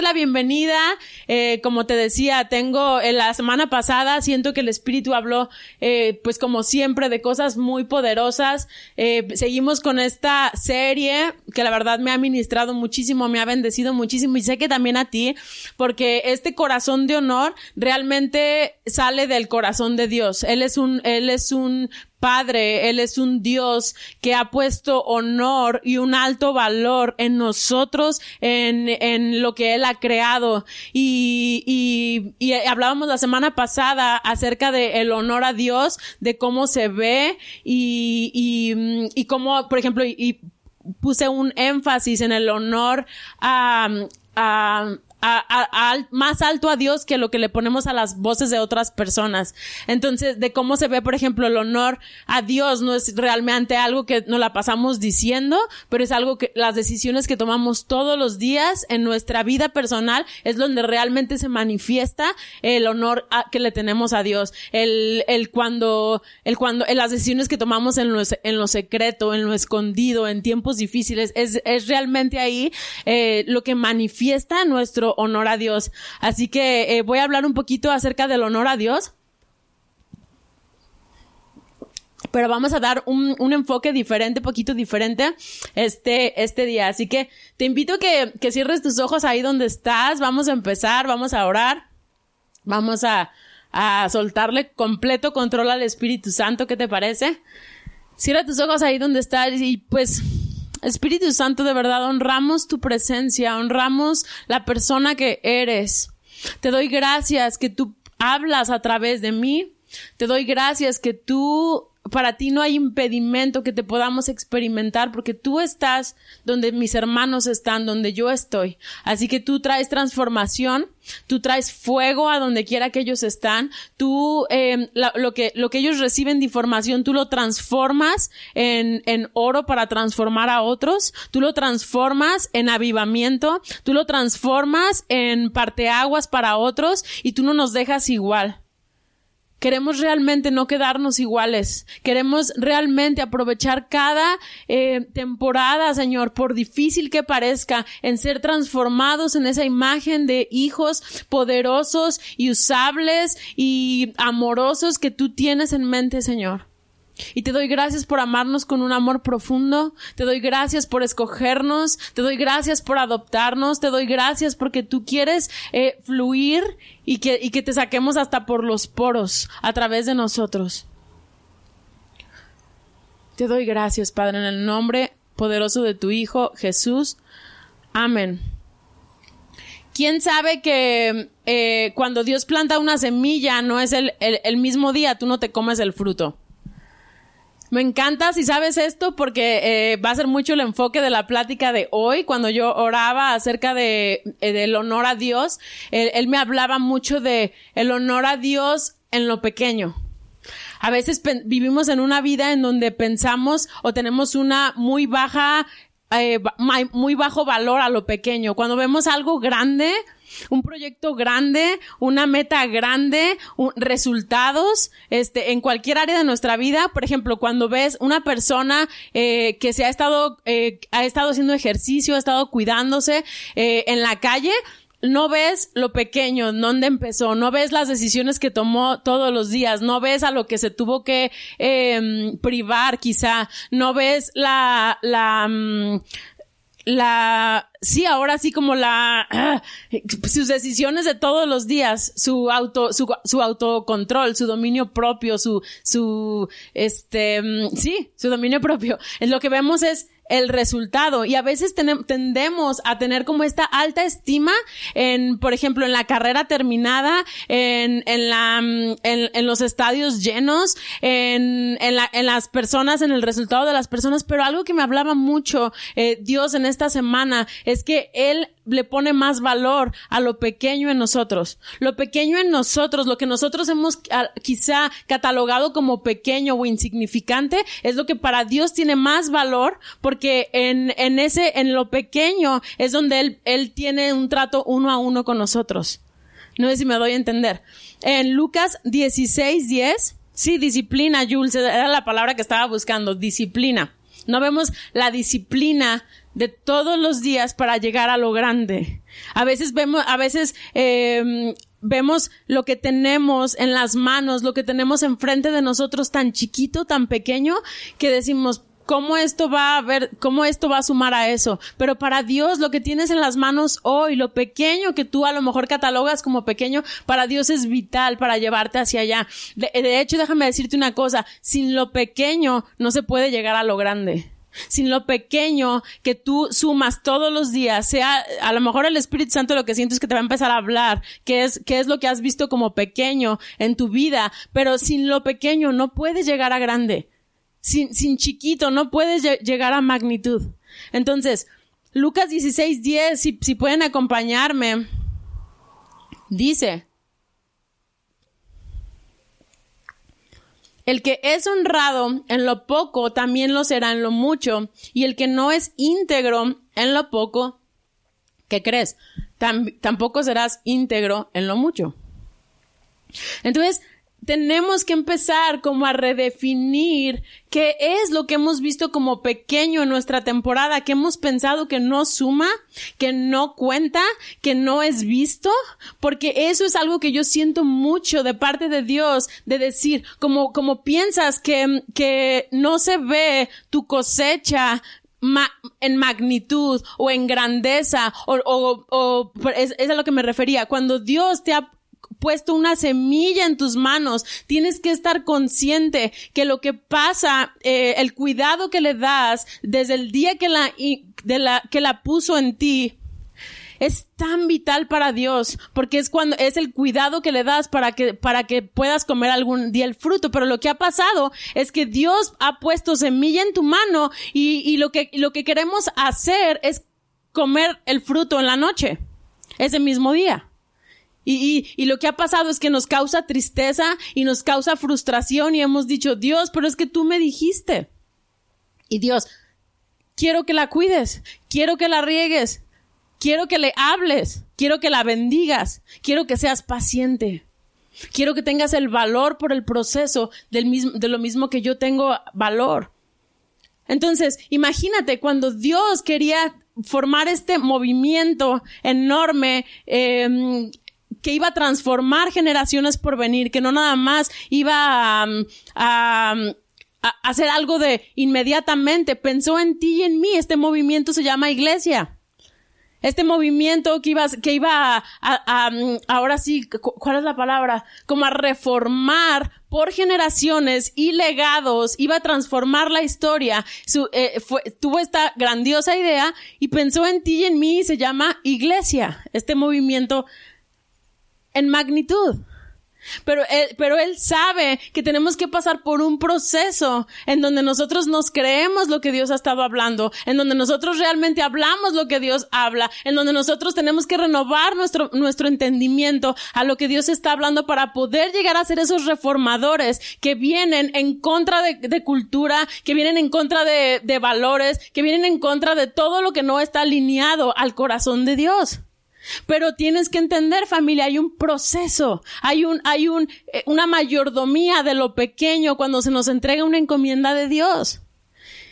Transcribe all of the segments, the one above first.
La bienvenida, eh, como te decía, tengo en la semana pasada siento que el Espíritu habló, eh, pues como siempre, de cosas muy poderosas. Eh, seguimos con esta serie que la verdad me ha ministrado muchísimo, me ha bendecido muchísimo y sé que también a ti, porque este corazón de honor realmente sale del corazón de Dios. Él es un, él es un Padre, Él es un Dios que ha puesto honor y un alto valor en nosotros, en, en lo que Él ha creado. Y, y, y hablábamos la semana pasada acerca de el honor a Dios, de cómo se ve y, y, y cómo, por ejemplo, y, puse un énfasis en el honor a, a, a, a, a, más alto a Dios que lo que le ponemos a las voces de otras personas. Entonces, de cómo se ve, por ejemplo, el honor a Dios no es realmente algo que nos la pasamos diciendo, pero es algo que las decisiones que tomamos todos los días en nuestra vida personal es donde realmente se manifiesta el honor que le tenemos a Dios. El, el cuando, el cuando, en las decisiones que tomamos en lo, en lo secreto, en lo escondido, en tiempos difíciles, es, es realmente ahí eh, lo que manifiesta nuestro honor a Dios. Así que eh, voy a hablar un poquito acerca del honor a Dios. Pero vamos a dar un, un enfoque diferente, poquito diferente, este, este día. Así que te invito que, que cierres tus ojos ahí donde estás. Vamos a empezar, vamos a orar. Vamos a, a soltarle completo control al Espíritu Santo. ¿Qué te parece? Cierra tus ojos ahí donde estás y pues Espíritu Santo, de verdad, honramos tu presencia, honramos la persona que eres. Te doy gracias que tú hablas a través de mí. Te doy gracias que tú para ti no hay impedimento que te podamos experimentar porque tú estás donde mis hermanos están, donde yo estoy. Así que tú traes transformación, tú traes fuego a donde quiera que ellos están, tú la, lo que lo que ellos reciben de información tú lo transformas en, en oro para transformar a otros, tú lo transformas en avivamiento, tú lo transformas en parteaguas para otros y tú no nos dejas igual. Queremos realmente no quedarnos iguales. Queremos realmente aprovechar cada eh, temporada, Señor, por difícil que parezca, en ser transformados en esa imagen de hijos poderosos y usables y amorosos que tú tienes en mente, Señor. Y te doy gracias por amarnos con un amor profundo, te doy gracias por escogernos, te doy gracias por adoptarnos, te doy gracias porque tú quieres eh, fluir y que, y que te saquemos hasta por los poros a través de nosotros. Te doy gracias, Padre, en el nombre poderoso de tu Hijo Jesús. Amén. ¿Quién sabe que eh, cuando Dios planta una semilla no es el, el, el mismo día, tú no te comes el fruto? Me encanta si sabes esto porque eh, va a ser mucho el enfoque de la plática de hoy. Cuando yo oraba acerca de eh, del honor a Dios, él, él, me hablaba mucho de el honor a Dios en lo pequeño. A veces vivimos en una vida en donde pensamos o tenemos una muy baja, eh, muy bajo valor a lo pequeño. Cuando vemos algo grande, un proyecto grande, una meta grande, resultados, este, en cualquier área de nuestra vida. Por ejemplo, cuando ves una persona eh, que se ha estado, eh, ha estado haciendo ejercicio, ha estado cuidándose eh, en la calle, no ves lo pequeño, dónde empezó, no ves las decisiones que tomó todos los días, no ves a lo que se tuvo que eh, privar quizá, no ves la, la, um, la, sí, ahora sí como la, uh, sus decisiones de todos los días, su auto, su, su autocontrol, su dominio propio, su, su, este, sí, su dominio propio. Lo que vemos es el resultado. Y a veces ten, tendemos a tener como esta alta estima en, por ejemplo, en la carrera terminada, en, en la, en, en los estadios llenos, en, en, la, en las personas, en el resultado de las personas, pero algo que me hablaba mucho eh, Dios en esta semana es que Él le pone más valor a lo pequeño en nosotros. Lo pequeño en nosotros, lo que nosotros hemos ah, quizá catalogado como pequeño o insignificante, es lo que para Dios tiene más valor porque en, en ese, en lo pequeño es donde él, él tiene un trato uno a uno con nosotros. No sé si me doy a entender. En Lucas 16, 10, sí, disciplina, Jules, era la palabra que estaba buscando, disciplina. No vemos la disciplina de todos los días para llegar a lo grande. A veces vemos, a veces eh, vemos lo que tenemos en las manos, lo que tenemos enfrente de nosotros tan chiquito, tan pequeño, que decimos, cómo esto va a ver, cómo esto va a sumar a eso. Pero para Dios, lo que tienes en las manos hoy, lo pequeño que tú a lo mejor catalogas como pequeño, para Dios es vital para llevarte hacia allá. De, de hecho, déjame decirte una cosa, sin lo pequeño no se puede llegar a lo grande sin lo pequeño que tú sumas todos los días, sea a lo mejor el Espíritu Santo lo que siento es que te va a empezar a hablar, qué es, qué es lo que has visto como pequeño en tu vida, pero sin lo pequeño no puedes llegar a grande. Sin, sin chiquito no puedes llegar a magnitud. Entonces, Lucas 16, 10, si, si pueden acompañarme, dice, El que es honrado en lo poco también lo será en lo mucho, y el que no es íntegro en lo poco, ¿qué crees? tampoco serás íntegro en lo mucho. Entonces, tenemos que empezar como a redefinir qué es lo que hemos visto como pequeño en nuestra temporada, que hemos pensado que no suma, que no cuenta, que no es visto, porque eso es algo que yo siento mucho de parte de Dios, de decir, como, como piensas que, que no se ve tu cosecha, en magnitud o en grandeza o, o, o es, es, a lo que me refería. Cuando Dios te ha puesto una semilla en tus manos. Tienes que estar consciente que lo que pasa, eh, el cuidado que le das desde el día que la, que la puso en ti, es tan vital para Dios, porque es cuando es el cuidado que le das para que para que puedas comer algún día el fruto. Pero lo que ha pasado es que Dios ha puesto semilla en tu mano y, y lo que lo que queremos hacer es comer el fruto en la noche, ese mismo día. Y, y, y, lo que ha pasado es que nos causa tristeza y nos causa frustración y hemos dicho, Dios, pero es que tú me dijiste. Y Dios, quiero que la cuides, quiero que la riegues, quiero que le hables, quiero que la bendigas, quiero que seas paciente. Quiero que tengas el valor por el proceso del mismo, de lo mismo que yo tengo valor. Entonces, imagínate cuando Dios quería formar este movimiento enorme eh, que iba a transformar generaciones por venir, que no nada más iba a, a, a hacer algo de inmediatamente. Pensó en ti y en mí. Este movimiento se llama iglesia. Este movimiento que iba, que iba a, a, ahora sí, ¿cuál es la palabra? Como a reformar por generaciones y legados, iba a transformar la historia. Eh, tuvo esta grandiosa idea y pensó en ti y en mí y se llama iglesia. Este movimiento en magnitud. Pero él, pero él sabe que tenemos que pasar por un proceso en donde nosotros nos creemos lo que Dios ha estado hablando, en donde nosotros realmente hablamos lo que Dios habla, en donde nosotros tenemos que renovar nuestro, nuestro entendimiento a lo que Dios está hablando para poder llegar a ser esos reformadores que vienen en contra de, de cultura, que vienen en contra de, de valores, que vienen en contra de todo lo que no está alineado al corazón de Dios. Pero tienes que entender, familia, hay un proceso, hay un, hay un, eh, una mayordomía de lo pequeño cuando se nos entrega una encomienda de Dios.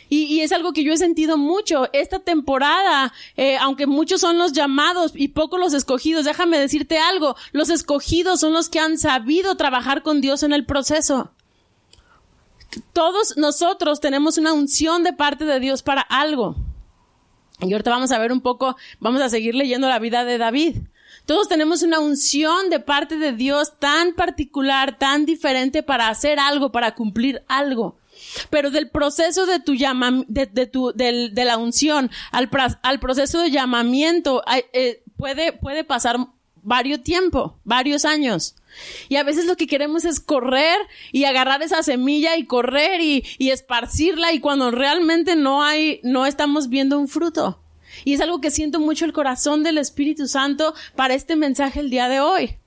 Y, y es algo que yo he sentido mucho. Esta temporada, eh, aunque muchos son los llamados y pocos los escogidos, déjame decirte algo, los escogidos son los que han sabido trabajar con Dios en el proceso. Todos nosotros tenemos una unción de parte de Dios para algo. Y ahorita vamos a ver un poco, vamos a seguir leyendo la vida de David. Todos tenemos una unción de parte de Dios tan particular, tan diferente para hacer algo, para cumplir algo. Pero del proceso de tu llama, de, de tu, del, de la unción al, al proceso de llamamiento, eh, puede, puede pasar varios tiempo, varios años. Y a veces lo que queremos es correr y agarrar esa semilla y correr y, y esparcirla y cuando realmente no hay, no estamos viendo un fruto. Y es algo que siento mucho el corazón del Espíritu Santo para este mensaje el día de hoy.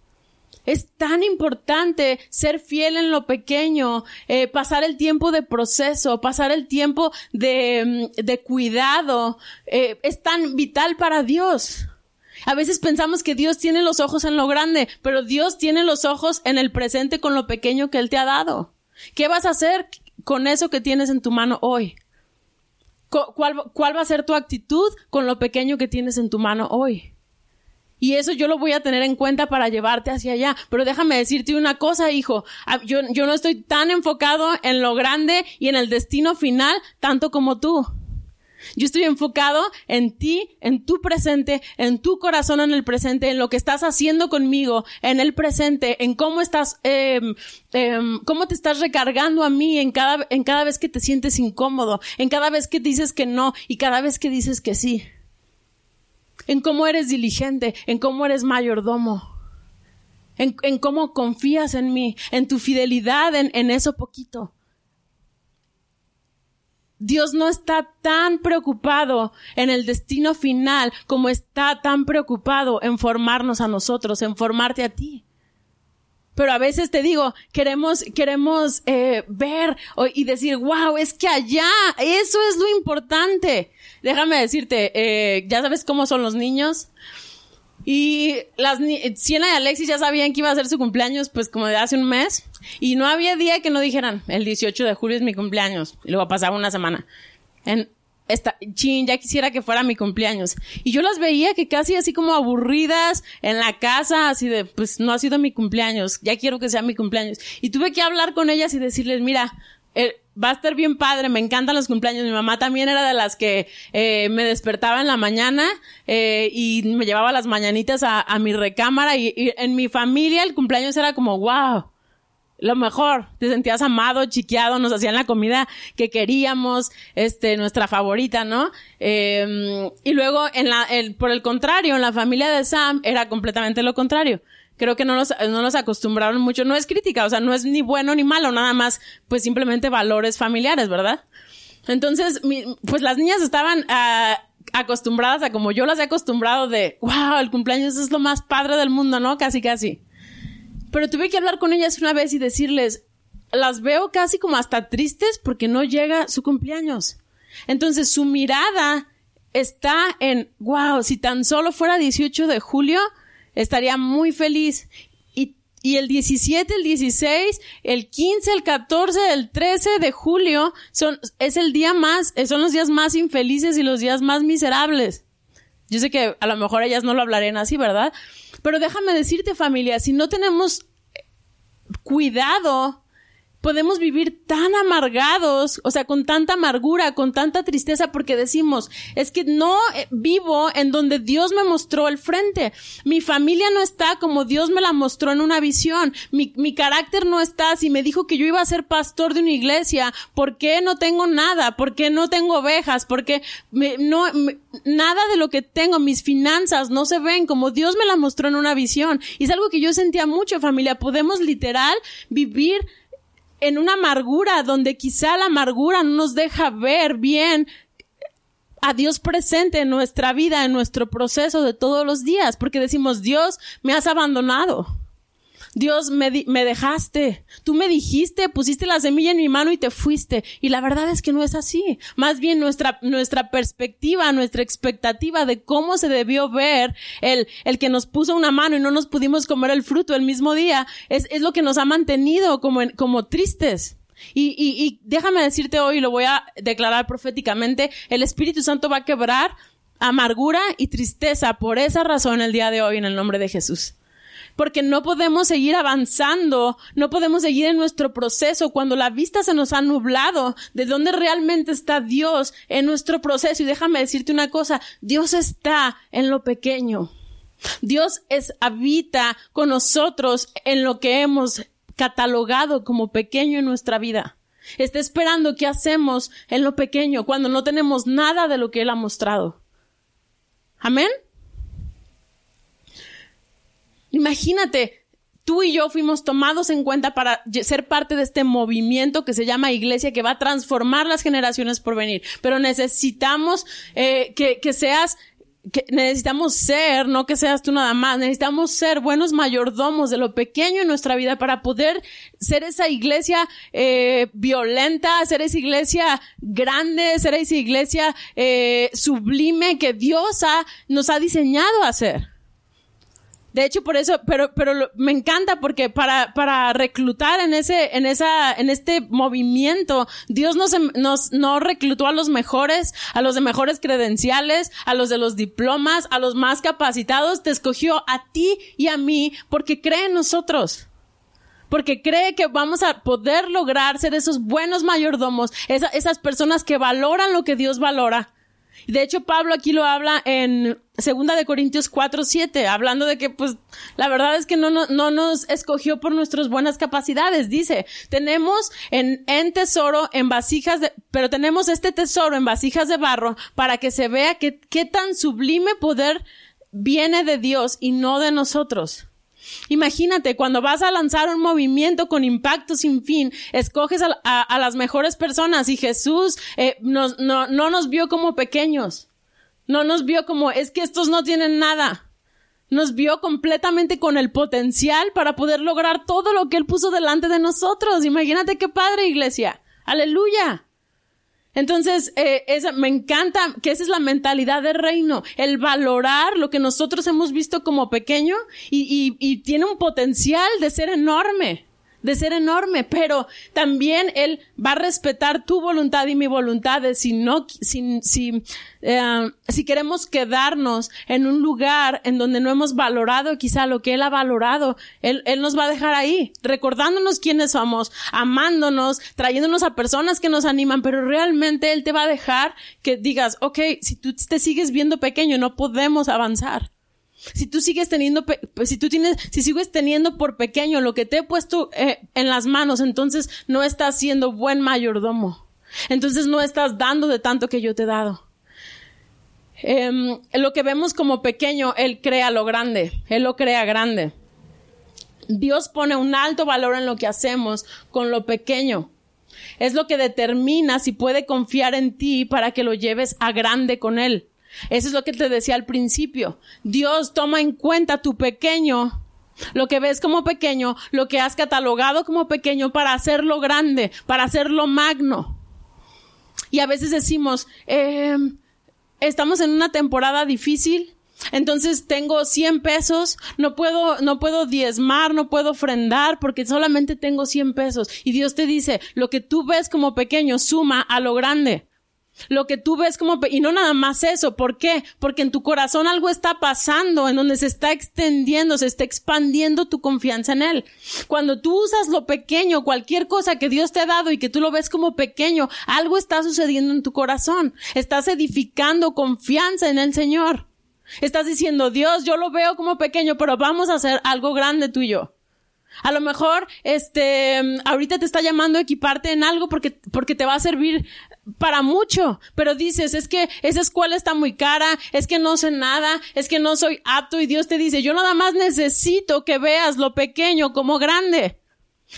Es tan importante ser fiel en lo pequeño, eh, pasar el tiempo de proceso, pasar el tiempo de, mm, de cuidado. Eh, es tan vital para Dios. A veces pensamos que Dios tiene los ojos en lo grande, pero Dios tiene los ojos en el presente con lo pequeño que Él te ha dado. ¿Qué vas a hacer con eso que tienes en tu mano hoy? ¿Cuál, va a ser tu actitud con lo pequeño que tienes en tu mano hoy? Y eso yo lo voy a tener en cuenta para llevarte hacia allá. Pero déjame decirte una cosa, hijo. Yo no estoy tan enfocado en lo grande y en el destino final tanto como tú. Yo estoy enfocado en ti, en tu presente, en tu corazón en el presente, en lo que estás haciendo conmigo, en el presente, en cómo estás, eh, cómo te estás recargando a mí en cada, en cada vez que te sientes incómodo, en cada vez que dices que no y cada vez que dices que sí en cómo eres diligente, en cómo eres mayordomo, en, en cómo confías en mí, en tu fidelidad en, en eso poquito. Dios no está tan preocupado en el destino final como está tan preocupado en formarnos a nosotros, en formarte a ti. Pero a veces te digo, queremos, queremos eh, ver y decir, wow, es que allá, eso es lo importante. Déjame decirte, eh, ya sabes cómo son los niños. Y las Siena y Alexis ya sabían que iba a ser su cumpleaños, pues como de hace un mes. Y no había día que no dijeran, el 18 de julio es mi cumpleaños. Y luego pasaba una semana. En, esta, chin, ya quisiera que fuera mi cumpleaños. Y yo las veía que casi así como aburridas en la casa, así de, pues no ha sido mi cumpleaños, ya quiero que sea mi cumpleaños. Y tuve que hablar con ellas y decirles, mira, eh, va a estar bien padre, me encantan los cumpleaños. Mi mamá también era de las que eh, me despertaba en la mañana eh, y me llevaba las mañanitas a, a mi recámara y, y, en mi familia el cumpleaños era como, wow, lo mejor, te sentías amado, chiqueado, nos hacían la comida que queríamos, este, nuestra favorita, ¿no? Eh, y luego, en la, el, por el contrario, en la familia de Sam era completamente lo contrario. Creo que no nos, no nos acostumbraron mucho, no es crítica, o sea, no es ni bueno ni malo, nada más, pues simplemente valores familiares, ¿verdad? Entonces, pues las niñas estaban uh, acostumbradas a como yo las he acostumbrado de, wow, el cumpleaños es lo más padre del mundo, ¿no? Casi, casi. Pero tuve que hablar con ellas una vez y decirles, las veo casi como hasta tristes porque no llega su cumpleaños. Entonces su mirada está en, wow, si tan solo fuera 18 de julio, estaría muy feliz. Y, el 17, el 16, el 15, el 14, el 13 de julio son, es el día más, son los días más infelices y los días más miserables. Yo sé que a lo mejor ellas no lo hablarían así, ¿verdad? Pero déjame decirte familia, si no tenemos cuidado podemos vivir tan amargados, o sea, con tanta amargura, con tanta tristeza, porque decimos, es que no eh, vivo en donde Dios me mostró el frente. Mi familia no está como Dios me la mostró en una visión. Mi, mi carácter no está. Si me dijo que yo iba a ser pastor de una iglesia, ¿por qué no tengo nada? ¿Por qué no tengo ovejas? ¿Por qué no, me, nada de lo que tengo, mis finanzas no se ven como Dios me la mostró en una visión? Y es algo que yo sentía mucho, familia. Podemos literal vivir en una amargura donde quizá la amargura no nos deja ver bien a Dios presente en nuestra vida, en nuestro proceso de todos los días, porque decimos, Dios, me has abandonado. Dios, me, me, dejaste. Tú me dijiste, pusiste la semilla en mi mano y te fuiste. Y la verdad es que no es así. Más bien nuestra, nuestra perspectiva, nuestra expectativa de cómo se debió ver el, el que nos puso una mano y no nos pudimos comer el fruto el mismo día, es, es lo que nos ha mantenido como, en, como tristes. Y, y, y déjame decirte hoy, lo voy a declarar proféticamente, el Espíritu Santo va a quebrar amargura y tristeza por esa razón el día de hoy en el nombre de Jesús porque no podemos seguir avanzando, no podemos seguir en nuestro proceso cuando la vista se nos ha nublado de dónde realmente está Dios en nuestro proceso. Y déjame decirte una cosa, Dios está en lo pequeño. Dios es, habita con nosotros en lo que hemos catalogado como pequeño en nuestra vida. Está esperando qué hacemos en lo pequeño cuando no tenemos nada de lo que Él ha mostrado. Amén. Imagínate, tú y yo fuimos tomados en cuenta para ser parte de este movimiento que se llama iglesia que va a transformar las generaciones por venir. Pero necesitamos eh, que, que seas que necesitamos ser, no que seas tú nada más, necesitamos ser buenos mayordomos de lo pequeño en nuestra vida para poder ser esa iglesia eh, violenta, ser esa iglesia grande, ser esa iglesia eh, sublime que Dios ha, nos ha diseñado a ser. De hecho, por eso, pero, pero me encanta porque para, para reclutar en ese, en esa, en este movimiento, Dios nos, nos, no reclutó a los mejores, a los de mejores credenciales, a los de los diplomas, a los más capacitados, te escogió a ti y a mí porque cree en nosotros. Porque cree que vamos a poder lograr ser esos buenos mayordomos, esas personas que valoran lo que Dios valora de hecho, Pablo aquí lo habla en Segunda de Corintios 4, 7, hablando de que, pues, la verdad es que no, no, no nos escogió por nuestras buenas capacidades. Dice, tenemos en, en tesoro, en vasijas de, pero tenemos este tesoro en vasijas de barro para que se vea que, qué tan sublime poder viene de Dios y no de nosotros. Imagínate, cuando vas a lanzar un movimiento con impacto sin fin, escoges a, las mejores personas y Jesús eh, no, no nos vio como pequeños. No nos vio como, es que estos no tienen nada. Nos vio completamente con el potencial para poder lograr todo lo que Él puso delante de nosotros. Imagínate qué padre, iglesia. Aleluya. Entonces, eh, esa, me encanta que esa es la mentalidad del reino, el valorar lo que nosotros hemos visto como pequeño y, y, y tiene un potencial de ser enorme de ser enorme, pero también Él va a respetar tu voluntad y mi voluntad de si no, si, si, eh, si queremos quedarnos en un lugar en donde no hemos valorado quizá lo que Él ha valorado, Él, Él nos va a dejar ahí, recordándonos quiénes somos, amándonos, trayéndonos a personas que nos animan, pero realmente Él te va a dejar que digas, ok, si tú te sigues viendo pequeño, no podemos avanzar. Si tú sigues teniendo, pues, si tú tienes, si sigues teniendo por pequeño lo que te he puesto eh, en las manos, entonces no estás siendo buen mayordomo. Entonces no estás dando de tanto que yo te he dado. Em, lo que vemos como pequeño, Él crea lo grande. Él lo crea grande. Dios pone un alto valor en lo que hacemos con lo pequeño. Es lo que determina si puede confiar en ti para que lo lleves a grande con Él. Eso es lo que te decía al principio. Dios toma en cuenta tu pequeño, lo que ves como pequeño, lo que has catalogado como pequeño para hacerlo grande, para hacerlo magno. Y a veces decimos, eh, estamos en una temporada difícil, entonces tengo 100 pesos, no puedo, no puedo diezmar, no puedo ofrendar porque solamente tengo 100 pesos. Y Dios te dice, lo que tú ves como pequeño suma a lo grande. Lo que tú ves como, y no nada más eso, ¿por qué? Porque en tu corazón algo está pasando, en donde se está extendiendo, se está expandiendo tu confianza en Él. Cuando tú usas lo pequeño, cualquier cosa que Dios te ha dado y que tú lo ves como pequeño, algo está sucediendo en tu corazón. Estás edificando confianza en el Señor. Estás diciendo, Dios, yo lo veo como pequeño, pero vamos a hacer algo grande tú y yo. A lo mejor, este, ahorita te está llamando a equiparte en algo porque, porque te va a servir para mucho, pero dices, es que esa escuela está muy cara, es que no sé nada, es que no soy apto y Dios te dice, yo nada más necesito que veas lo pequeño como grande.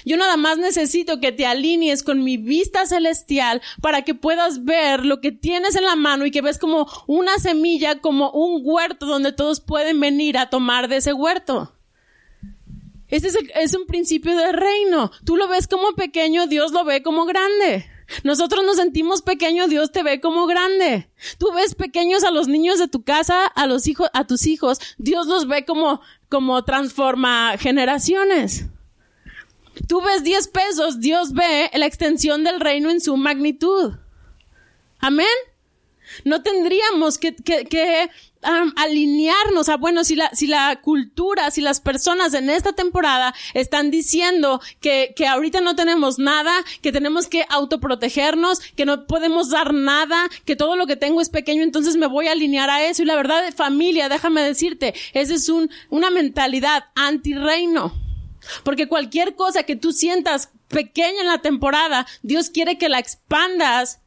Yo nada más necesito que te alinees con mi vista celestial para que puedas ver lo que tienes en la mano y que ves como una semilla, como un huerto donde todos pueden venir a tomar de ese huerto. Ese es, es un principio del reino. Tú lo ves como pequeño, Dios lo ve como grande. Nosotros nos sentimos pequeños, Dios te ve como grande. Tú ves pequeños a los niños de tu casa, a los hijos, a tus hijos, Dios los ve como, como transforma generaciones. Tú ves 10 pesos, Dios ve la extensión del reino en su magnitud. Amén. No tendríamos que, que, que alinearnos a, bueno, si la, si la cultura, si las personas en esta temporada están diciendo que, que ahorita no tenemos nada, que tenemos que autoprotegernos, que no podemos dar nada, que todo lo que tengo es pequeño, entonces me voy a alinear a eso. Y la verdad, familia, déjame decirte, esa es un, una mentalidad anti-reino. Porque cualquier cosa que tú sientas pequeña en la temporada, Dios quiere que la expandas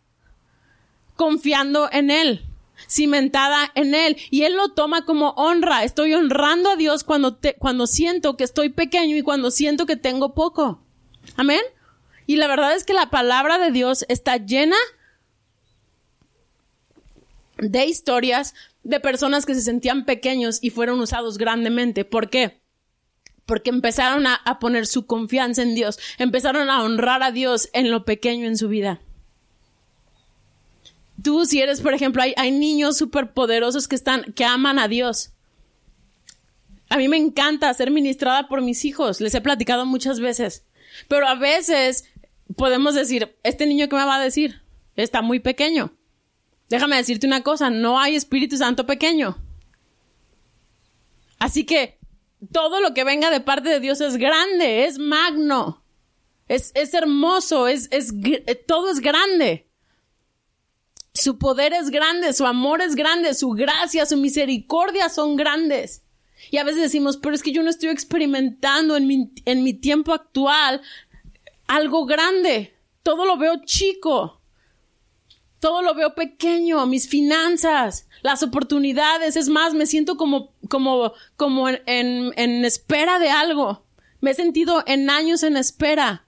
confiando en Él. cimentada en Él. Y Él lo toma como honra. Estoy honrando a Dios cuando, cuando siento que estoy pequeño y cuando siento que tengo poco. Amén. Y la verdad es que la palabra de Dios está llena de historias de personas que se sentían pequeños y fueron usados grandemente. ¿Por qué? Porque empezaron a, poner su confianza en Dios, empezaron a honrar a Dios en lo pequeño en su vida. Tú, si eres, por ejemplo, hay, niños súper poderosos que están, que aman a Dios. A mí me encanta ser ministrada por mis hijos, les he platicado muchas veces. Pero a veces podemos decir, este niño que me va a decir, está muy pequeño. Déjame decirte una cosa, no hay Espíritu Santo pequeño. Así que todo lo que venga de parte de Dios es grande, es magno, es, es hermoso, es, es, todo es grande. Su poder es grande, su amor es grande, su gracia, su misericordia son grandes. Y a veces decimos, pero es que yo no estoy experimentando en mi, en mi tiempo actual algo grande. Todo lo veo chico. Todo lo veo pequeño, mis finanzas, las oportunidades. Es más, me siento como, como, como en, en, espera de algo. Me he sentido en años en espera.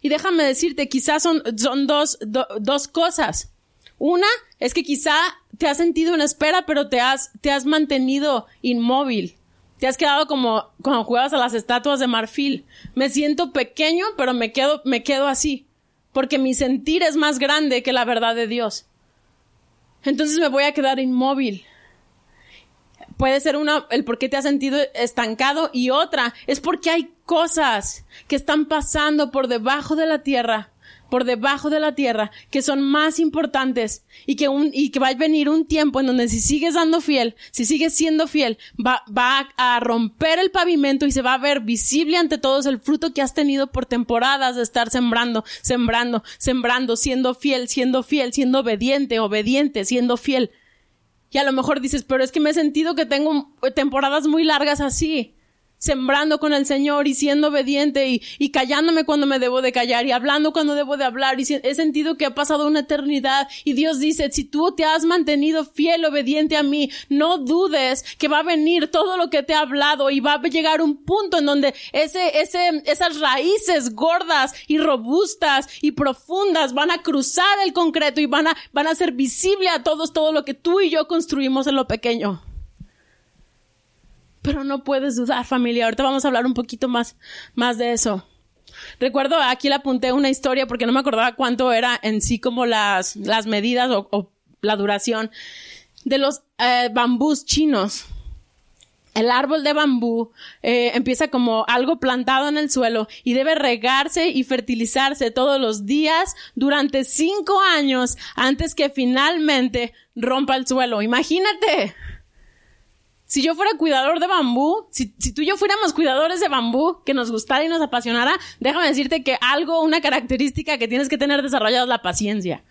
Y déjame decirte, quizás son, son dos, do, dos cosas. Una es que quizá te has sentido en espera, pero te has, te has mantenido inmóvil. Te has quedado como cuando jugabas a las estatuas de marfil. Me siento pequeño, pero me quedo, me quedo así porque mi sentir es más grande que la verdad de Dios. Entonces me voy a quedar inmóvil. Puede ser una, el por qué te has sentido estancado y otra es porque hay cosas que están pasando por debajo de la tierra por debajo de la tierra que son más importantes y que, va a venir un tiempo en donde si sigues dando fiel, si sigues siendo fiel, va a romper el pavimento y se va a ver visible ante todos el fruto que has tenido por temporadas de estar sembrando, sembrando, sembrando, siendo fiel, siendo fiel, siendo obediente, obediente, siendo fiel. Y a lo mejor dices, pero es que me he sentido que tengo temporadas muy largas así sembrando con el Señor y siendo obediente y, y, callándome cuando me debo de callar y hablando cuando debo de hablar. Y he sentido que ha pasado una eternidad y Dios dice, si tú te has mantenido fiel, obediente a mí, no dudes que va a venir todo lo que te he hablado y va a llegar un punto en donde ese, ese, esas raíces gordas y robustas y profundas van a cruzar el concreto y van a, van a hacer visible a todos todo lo que tú y yo construimos en lo pequeño pero no puedes dudar, familia. Ahorita vamos a hablar un poquito más, más de eso. Recuerdo, aquí le apunté una historia porque no me acordaba cuánto era en sí como las, las medidas o, la duración de los eh, bambús chinos. El árbol de bambú eh, empieza como algo plantado en el suelo y debe regarse y fertilizarse todos los días durante cinco años antes que finalmente rompa el suelo. Imagínate. Si yo fuera cuidador de bambú, si, tú y yo fuéramos cuidadores de bambú, que nos gustara y nos apasionara, déjame decirte que algo, una característica que tienes que tener desarrollada es la paciencia.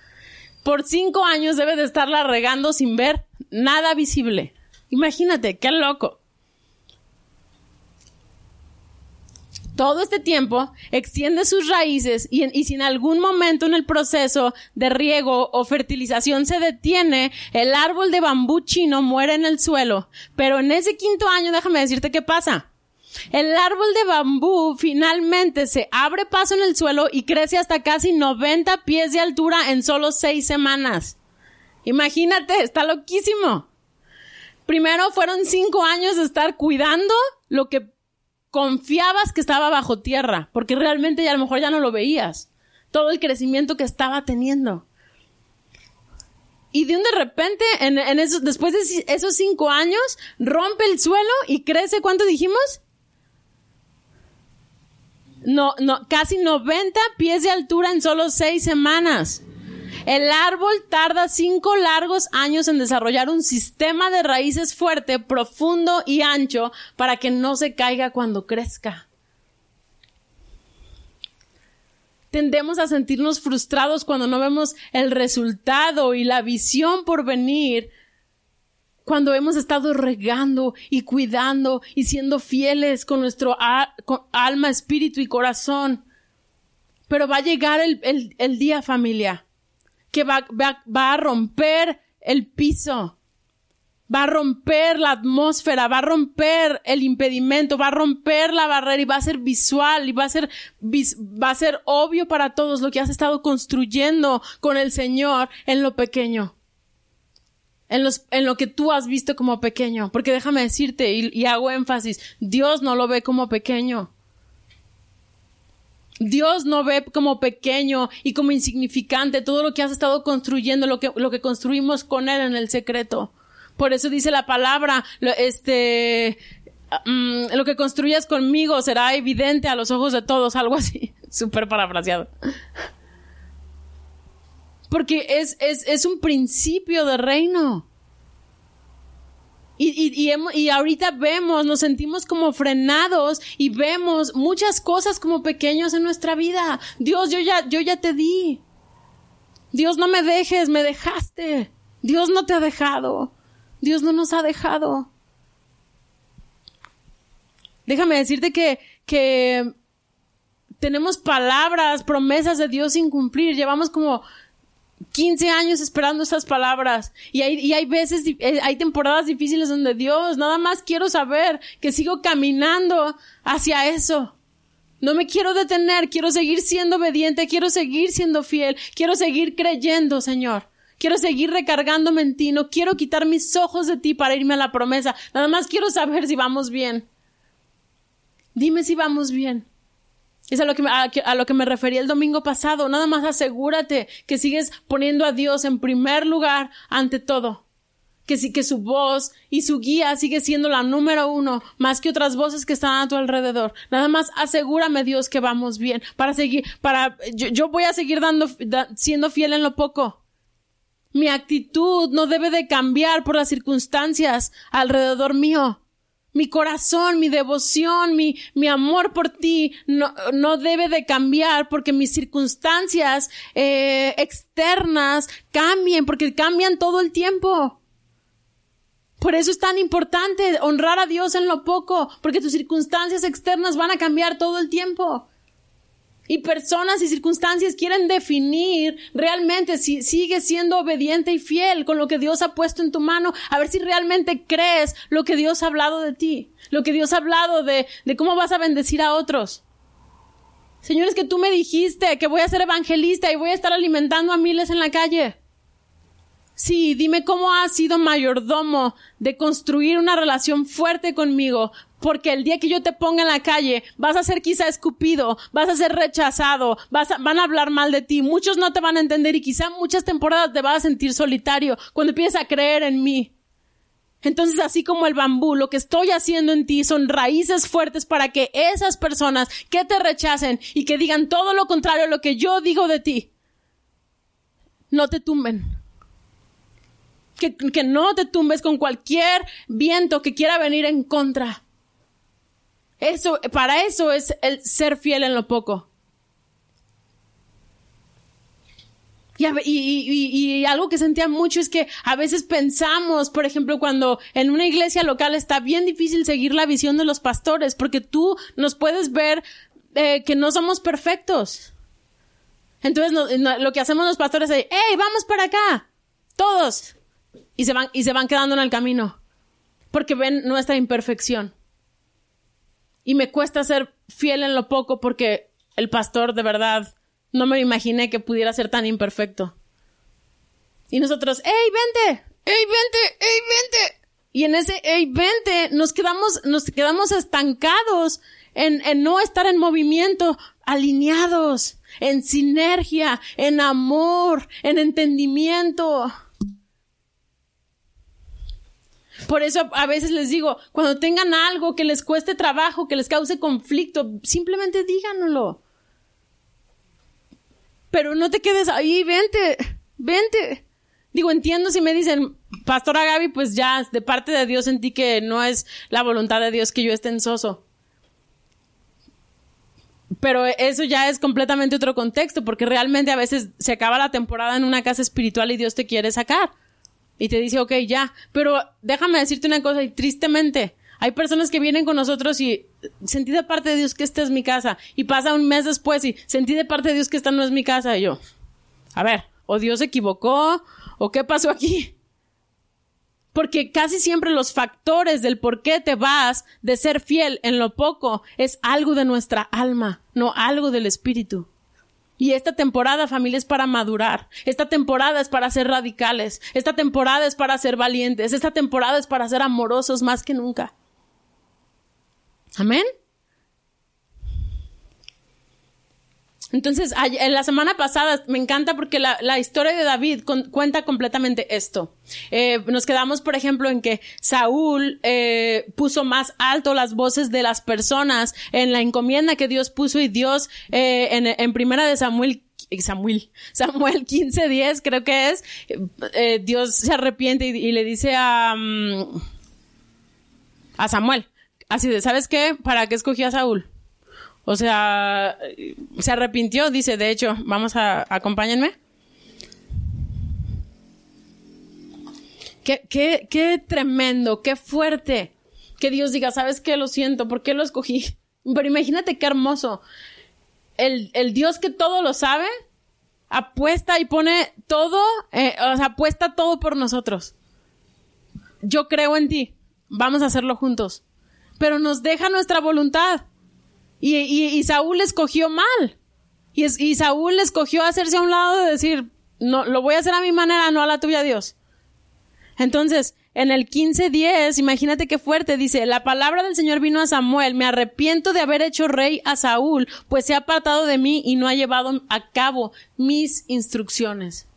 Por cinco años debe de estarla regando sin ver nada visible. Imagínate, qué loco. Todo este tiempo extiende sus raíces y, y, si en algún momento en el proceso de riego o fertilización se detiene, el árbol de bambú chino muere en el suelo. Pero en ese quinto año, déjame decirte qué pasa. El árbol de bambú finalmente se abre paso en el suelo y crece hasta casi 90 pies de altura en solo seis semanas. Imagínate, está loquísimo. Primero fueron cinco años de estar cuidando lo que confiabas que estaba bajo tierra, porque realmente ya a lo mejor ya no lo veías. Todo el crecimiento que estaba teniendo. Y de un de repente, en, después de esos cinco años, rompe el suelo y crece, ¿cuánto dijimos? No, no, casi 90 pies de altura en solo seis semanas. El árbol tarda cinco largos años en desarrollar un sistema de raíces fuerte, profundo y ancho para que no se caiga cuando crezca. Tendemos a sentirnos frustrados cuando no vemos el resultado y la visión por venir cuando hemos estado regando y cuidando y siendo fieles con nuestro alma, espíritu y corazón. Pero va a llegar el, el, día, familia, que va, va, va a romper el piso, va a romper la atmósfera, va a romper el impedimento, va a romper la barrera y va a ser visual y va a ser, va a ser obvio para todos lo que has estado construyendo con el Señor en lo pequeño. En, los, en lo que tú has visto como pequeño. Porque déjame decirte, y, y hago énfasis, Dios no lo ve como pequeño. Dios no ve como pequeño y como insignificante todo lo que has estado construyendo, lo que, lo que construimos con Él en el secreto. Por eso dice la palabra, este, mm, lo que construyas conmigo será evidente a los ojos de todos, algo así, súper parafraseado. Porque es, es, es un principio de reino. Y, y, y, ahorita vemos, nos sentimos como frenados y vemos muchas cosas como pequeños en nuestra vida. Dios, yo ya, yo ya te di. Dios, no me dejes, me dejaste. Dios no te ha dejado. Dios no nos ha dejado. Déjame decirte que, que tenemos palabras, promesas de Dios sin cumplir. Llevamos como 15 años esperando esas palabras. Y hay, y hay veces, eh, hay temporadas difíciles donde Dios, nada más quiero saber que sigo caminando hacia eso. No me quiero detener, quiero seguir siendo obediente, quiero seguir siendo fiel, quiero seguir creyendo, Señor. Quiero seguir recargándome en ti. No quiero quitar mis ojos de ti para irme a la promesa. Nada más quiero saber si vamos bien. Dime si vamos bien. Es a lo, que me, refería el domingo pasado. Nada más asegúrate que sigues poniendo a Dios en primer lugar ante todo. Que sí, que su voz y su guía sigue siendo la número uno, más que otras voces que están a tu alrededor. Nada más asegúrame, Dios, que vamos bien. Para seguir, para, yo, yo voy a seguir dando, siendo fiel en lo poco. Mi actitud no debe de cambiar por las circunstancias alrededor mío. Mi corazón, mi devoción, mi, mi amor por ti no, no debe de cambiar porque mis circunstancias eh, externas cambien, porque cambian todo el tiempo. Por eso es tan importante honrar a Dios en lo poco, porque tus circunstancias externas van a cambiar todo el tiempo. Y personas y circunstancias quieren definir realmente si sigues siendo obediente y fiel con lo que Dios ha puesto en tu mano, a ver si realmente crees lo que Dios ha hablado de ti, lo que Dios ha hablado de, cómo vas a bendecir a otros. Señores, que tú me dijiste que voy a ser evangelista y voy a estar alimentando a miles en la calle. Sí, dime cómo has sido mayordomo de construir una relación fuerte conmigo porque el día que yo te ponga en la calle vas a ser quizá escupido, vas a ser rechazado, vas van a hablar mal de ti, muchos no te van a entender y quizá muchas temporadas te vas a sentir solitario cuando empieces a creer en mí. Entonces, así como el bambú, lo que estoy haciendo en ti son raíces fuertes para que esas personas que te rechacen y que digan todo lo contrario a lo que yo digo de ti, no te tumben. Que no te tumbes con cualquier viento que quiera venir en contra. Eso, para eso es el ser fiel en lo poco. Y, algo que sentía mucho es que a veces pensamos, por ejemplo, cuando en una iglesia local está bien difícil seguir la visión de los pastores, porque tú nos puedes ver eh, que no somos perfectos. Entonces lo que hacemos los pastores es, ¡Hey, vamos para acá! Todos. Y se van, y se van quedando en el camino. Porque ven nuestra imperfección y me cuesta ser fiel en lo poco porque el pastor de verdad no me imaginé que pudiera ser tan imperfecto. Y nosotros, ¡Ey, vente! ¡Ey, vente! ¡Ey, vente! Y en ese ¡Ey, vente! nos quedamos, nos quedamos estancados en, en no estar en movimiento, alineados, en sinergia, en amor, en entendimiento. Por eso a veces les digo, cuando tengan algo que les cueste trabajo, que les cause conflicto, simplemente díganlo. Pero no te quedes ahí, vente, vente. Digo, entiendo si me dicen, Pastora Gaby, pues ya, de parte de Dios sentí que no es la voluntad de Dios que yo esté en soso. Pero eso ya es completamente otro contexto, porque realmente a veces se acaba la temporada en una casa espiritual y Dios te quiere sacar y te dice, ok, ya, pero déjame decirte una cosa y tristemente, hay personas que vienen con nosotros y sentí de parte de Dios que esta es mi casa y pasa un mes después y sentí de parte de Dios que esta no es mi casa y yo, a ver, o Dios se equivocó o qué pasó aquí. Porque casi siempre los factores del por qué te vas de ser fiel en lo poco es algo de nuestra alma, no algo del espíritu. Y esta temporada, familia, es para madurar. Esta temporada es para ser radicales. Esta temporada es para ser valientes. Esta temporada es para ser amorosos más que nunca. Amén. Entonces, en la semana pasada me encanta porque la, historia de David cuenta completamente esto. Eh, nos quedamos, por ejemplo, en que Saúl eh, puso más alto las voces de las personas en la encomienda que Dios puso y Dios eh, en, primera de Samuel Samuel, Samuel 15:10 creo que es, Dios se arrepiente y, le dice a, mm, a Samuel, así de, ¿sabes qué? ¿Para qué escogió a Saúl? O sea, se arrepintió, dice, de hecho, vamos a, acompáñenme. Qué, qué, qué tremendo, qué fuerte que Dios diga, ¿sabes qué? Lo siento, ¿por qué lo escogí? Pero imagínate qué hermoso. El, el Dios que todo lo sabe, apuesta y pone todo, eh, o sea, apuesta todo por nosotros. Yo creo en ti, vamos a hacerlo juntos. Pero nos deja nuestra voluntad. Y, y, Saúl escogió mal. Y, es, y Saúl escogió hacerse a un lado de decir, no, lo voy a hacer a mi manera, no a la tuya, Dios. Entonces, en el 15.10, imagínate qué fuerte, dice, la palabra del Señor vino a Samuel, me arrepiento de haber hecho rey a Saúl, pues se ha apartado de mí y no ha llevado a cabo mis instrucciones.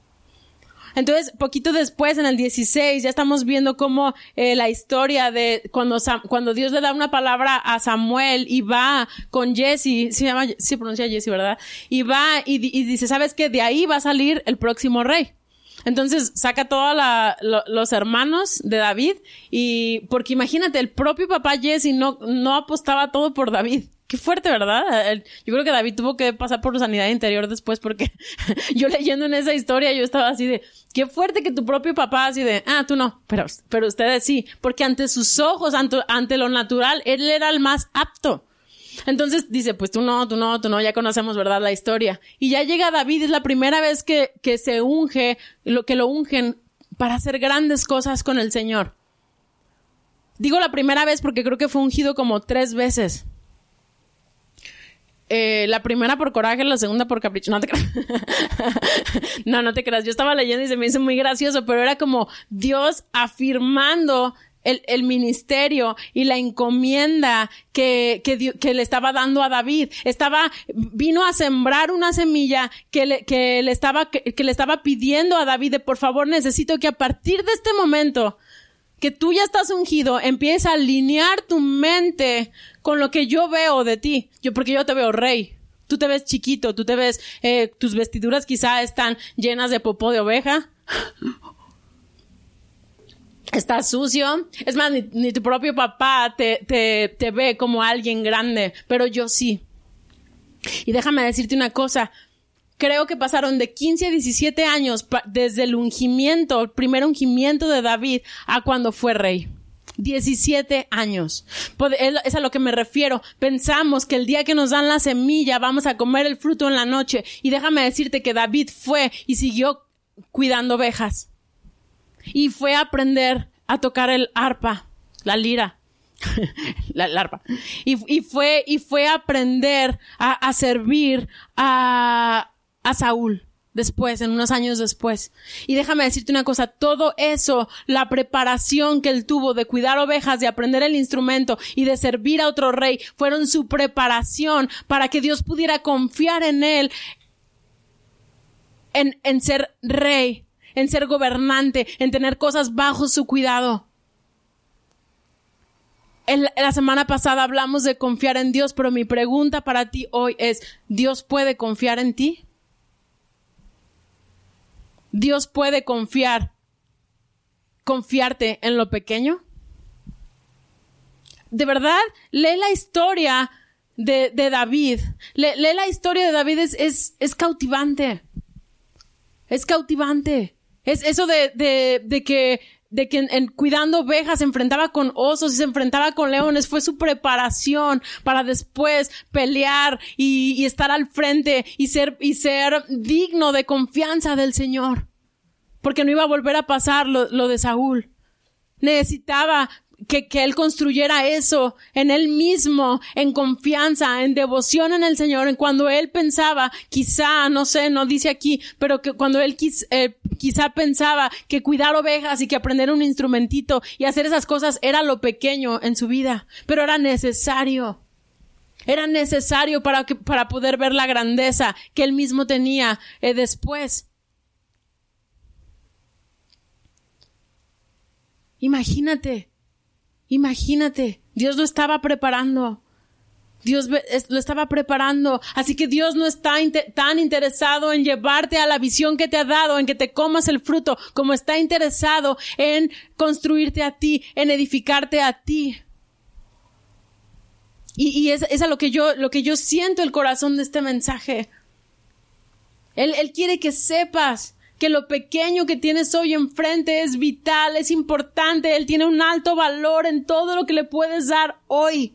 Entonces, poquito después, en el 16, ya estamos viendo cómo eh, la historia de cuando, cuando Dios le da una palabra a Samuel y va con Jesse, se llama, se pronuncia Jesse, ¿verdad? Y va y, dice, ¿sabes qué? De ahí va a salir el próximo rey. Entonces saca todos los hermanos de David y porque imagínate, el propio papá Jesse no, no apostaba todo por David. Qué fuerte, ¿verdad? Yo creo que David tuvo que pasar por sanidad interior después porque yo leyendo en esa historia yo estaba así de, qué fuerte que tu propio papá así de, ah, tú no, pero, pero ustedes sí, porque ante sus ojos, ante, ante lo natural, él era el más apto. Entonces dice, pues tú no, tú no, tú no, ya conocemos, ¿verdad? La historia. Y ya llega David, es la primera vez que, que se unge, lo que lo ungen para hacer grandes cosas con el Señor. Digo la primera vez porque creo que fue ungido como tres veces. Eh, la primera por coraje, la segunda por capricho. No te creas. no, no te creas. Yo estaba leyendo y se me hizo muy gracioso, pero era como Dios afirmando el, el ministerio y la encomienda que, que, que, le estaba dando a David. Estaba, vino a sembrar una semilla que le, que le estaba, que, que le estaba pidiendo a David de por favor necesito que a partir de este momento que tú ya estás ungido, empieza a alinear tu mente con lo que yo veo de ti. Yo, porque yo te veo rey. Tú te ves chiquito, tú te ves, eh, tus vestiduras quizá están llenas de popó de oveja. Estás sucio. Es más, ni, tu propio papá te, te, te ve como alguien grande, pero yo sí. Y déjame decirte una cosa, creo que pasaron de 15 a 17 años desde el ungimiento, el primer ungimiento de David a cuando fue rey. 17 años. Es a lo que me refiero. Pensamos que el día que nos dan la semilla vamos a comer el fruto en la noche. Y déjame decirte que David fue y siguió cuidando ovejas. Y fue a aprender a tocar el arpa, la lira. la, arpa. Y, fue, y fue a aprender a servir a, a Saúl después, en unos años después. Y déjame decirte una cosa, todo eso, la preparación que él tuvo de cuidar ovejas, de aprender el instrumento y de servir a otro rey, fueron su preparación para que Dios pudiera confiar en él, en, en ser rey, en ser gobernante, en tener cosas bajo su cuidado. En la semana pasada hablamos de confiar en Dios, pero mi pregunta para ti hoy es, ¿Dios puede confiar en ti? Dios puede confiar, confiarte en lo pequeño. De verdad, lee la historia de, David. lee la historia de David, es, es, cautivante. Es cautivante. Es eso de, de que, de que en, cuidando ovejas se enfrentaba con osos y se enfrentaba con leones. Fue su preparación para después pelear y, y estar al frente y ser, y ser digno de confianza del Señor porque no iba a volver a pasar lo, de Saúl. necesitaba que, que, él construyera eso en él mismo, en confianza, en devoción en el Señor, en cuando él pensaba, quizá, no sé, no dice aquí, pero que cuando él eh, quizá pensaba que cuidar ovejas y que aprender un instrumentito y hacer esas cosas era lo pequeño en su vida, pero era necesario. Era necesario para, que, para poder ver la grandeza que él mismo tenía eh, después. Imagínate, imagínate, Dios lo estaba preparando. Dios lo estaba preparando. Así que Dios no está tan interesado en llevarte a la visión que te ha dado, en que te comas el fruto, como está interesado en construirte a ti, en edificarte a ti. Y, es, es, a lo que yo, lo que yo siento el corazón de este mensaje. Él, él quiere que sepas que lo pequeño que tienes hoy enfrente es vital, es importante, Él tiene un alto valor en todo lo que le puedes dar hoy.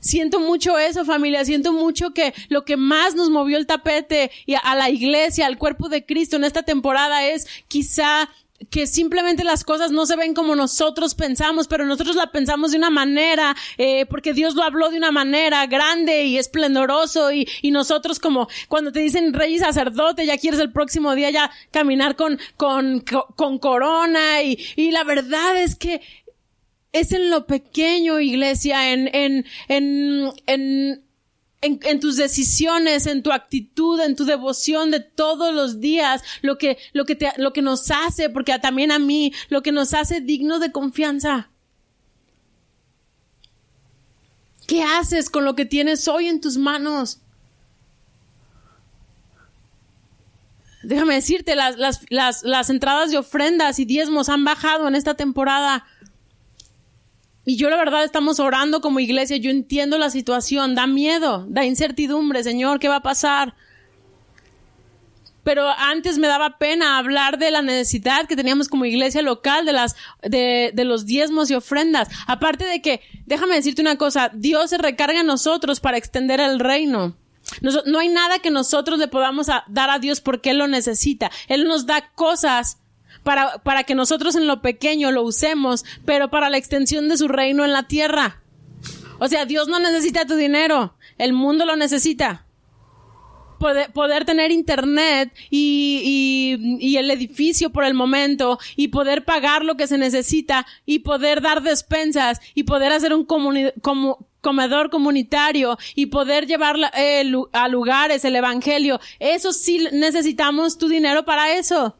Siento mucho eso, familia. Siento mucho que lo que más nos movió el tapete y a la iglesia, al cuerpo de Cristo en esta temporada es quizá que simplemente las cosas no se ven como nosotros pensamos, pero nosotros la pensamos de una manera, eh, porque Dios lo habló de una manera grande y esplendoroso y, y nosotros como cuando te dicen rey y sacerdote, ya quieres el próximo día ya caminar con, con, con corona y, y la verdad es que es en lo pequeño, iglesia, en, en, en, en en, tus decisiones, en tu actitud, en tu devoción de todos los días, lo que, lo que te, lo que nos hace, porque también a mí, lo que nos hace digno de confianza. ¿Qué haces con lo que tienes hoy en tus manos? Déjame decirte, las, las, las, las entradas de ofrendas y diezmos han bajado en esta temporada y yo la verdad estamos orando como iglesia, yo entiendo la situación, da miedo, da incertidumbre, Señor, ¿qué va a pasar? Pero antes me daba pena hablar de la necesidad que teníamos como iglesia local de las, de, los diezmos y ofrendas. Aparte de que, déjame decirte una cosa, Dios se recarga en nosotros para extender el reino. no hay nada que nosotros le podamos dar a Dios porque Él lo necesita. Él nos da cosas para, para que nosotros en lo pequeño lo usemos, pero para la extensión de su reino en la tierra. O sea, Dios no necesita tu dinero, el mundo lo necesita. Poder, poder, tener internet y, y, y, el edificio por el momento y poder pagar lo que se necesita y poder dar despensas y poder hacer un comedor comunitario y poder llevar eh, a lugares el evangelio. Eso sí necesitamos tu dinero para eso.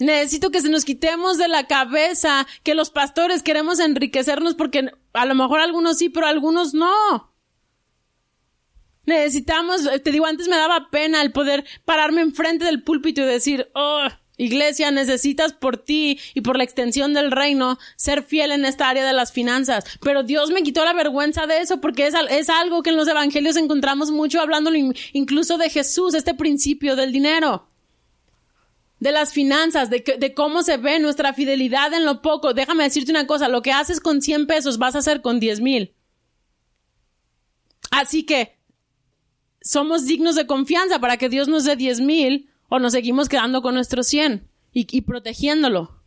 Necesito que se nos quitemos de la cabeza que los pastores queremos enriquecernos porque a lo mejor algunos sí, pero algunos no. Necesitamos, te digo, antes me daba pena el poder pararme enfrente del púlpito y decir, oh, iglesia, necesitas por ti y por la extensión del reino ser fiel en esta área de las finanzas. Pero Dios me quitó la vergüenza de eso porque es, es algo que en los evangelios encontramos mucho hablando incluso de Jesús, este principio del dinero de las finanzas, de, de, cómo se ve nuestra fidelidad en lo poco. Déjame decirte una cosa, lo que haces con 100 pesos vas a hacer con 10 mil. Así que somos dignos de confianza para que Dios nos dé 10 mil o nos seguimos quedando con nuestros 100 y, y protegiéndolo.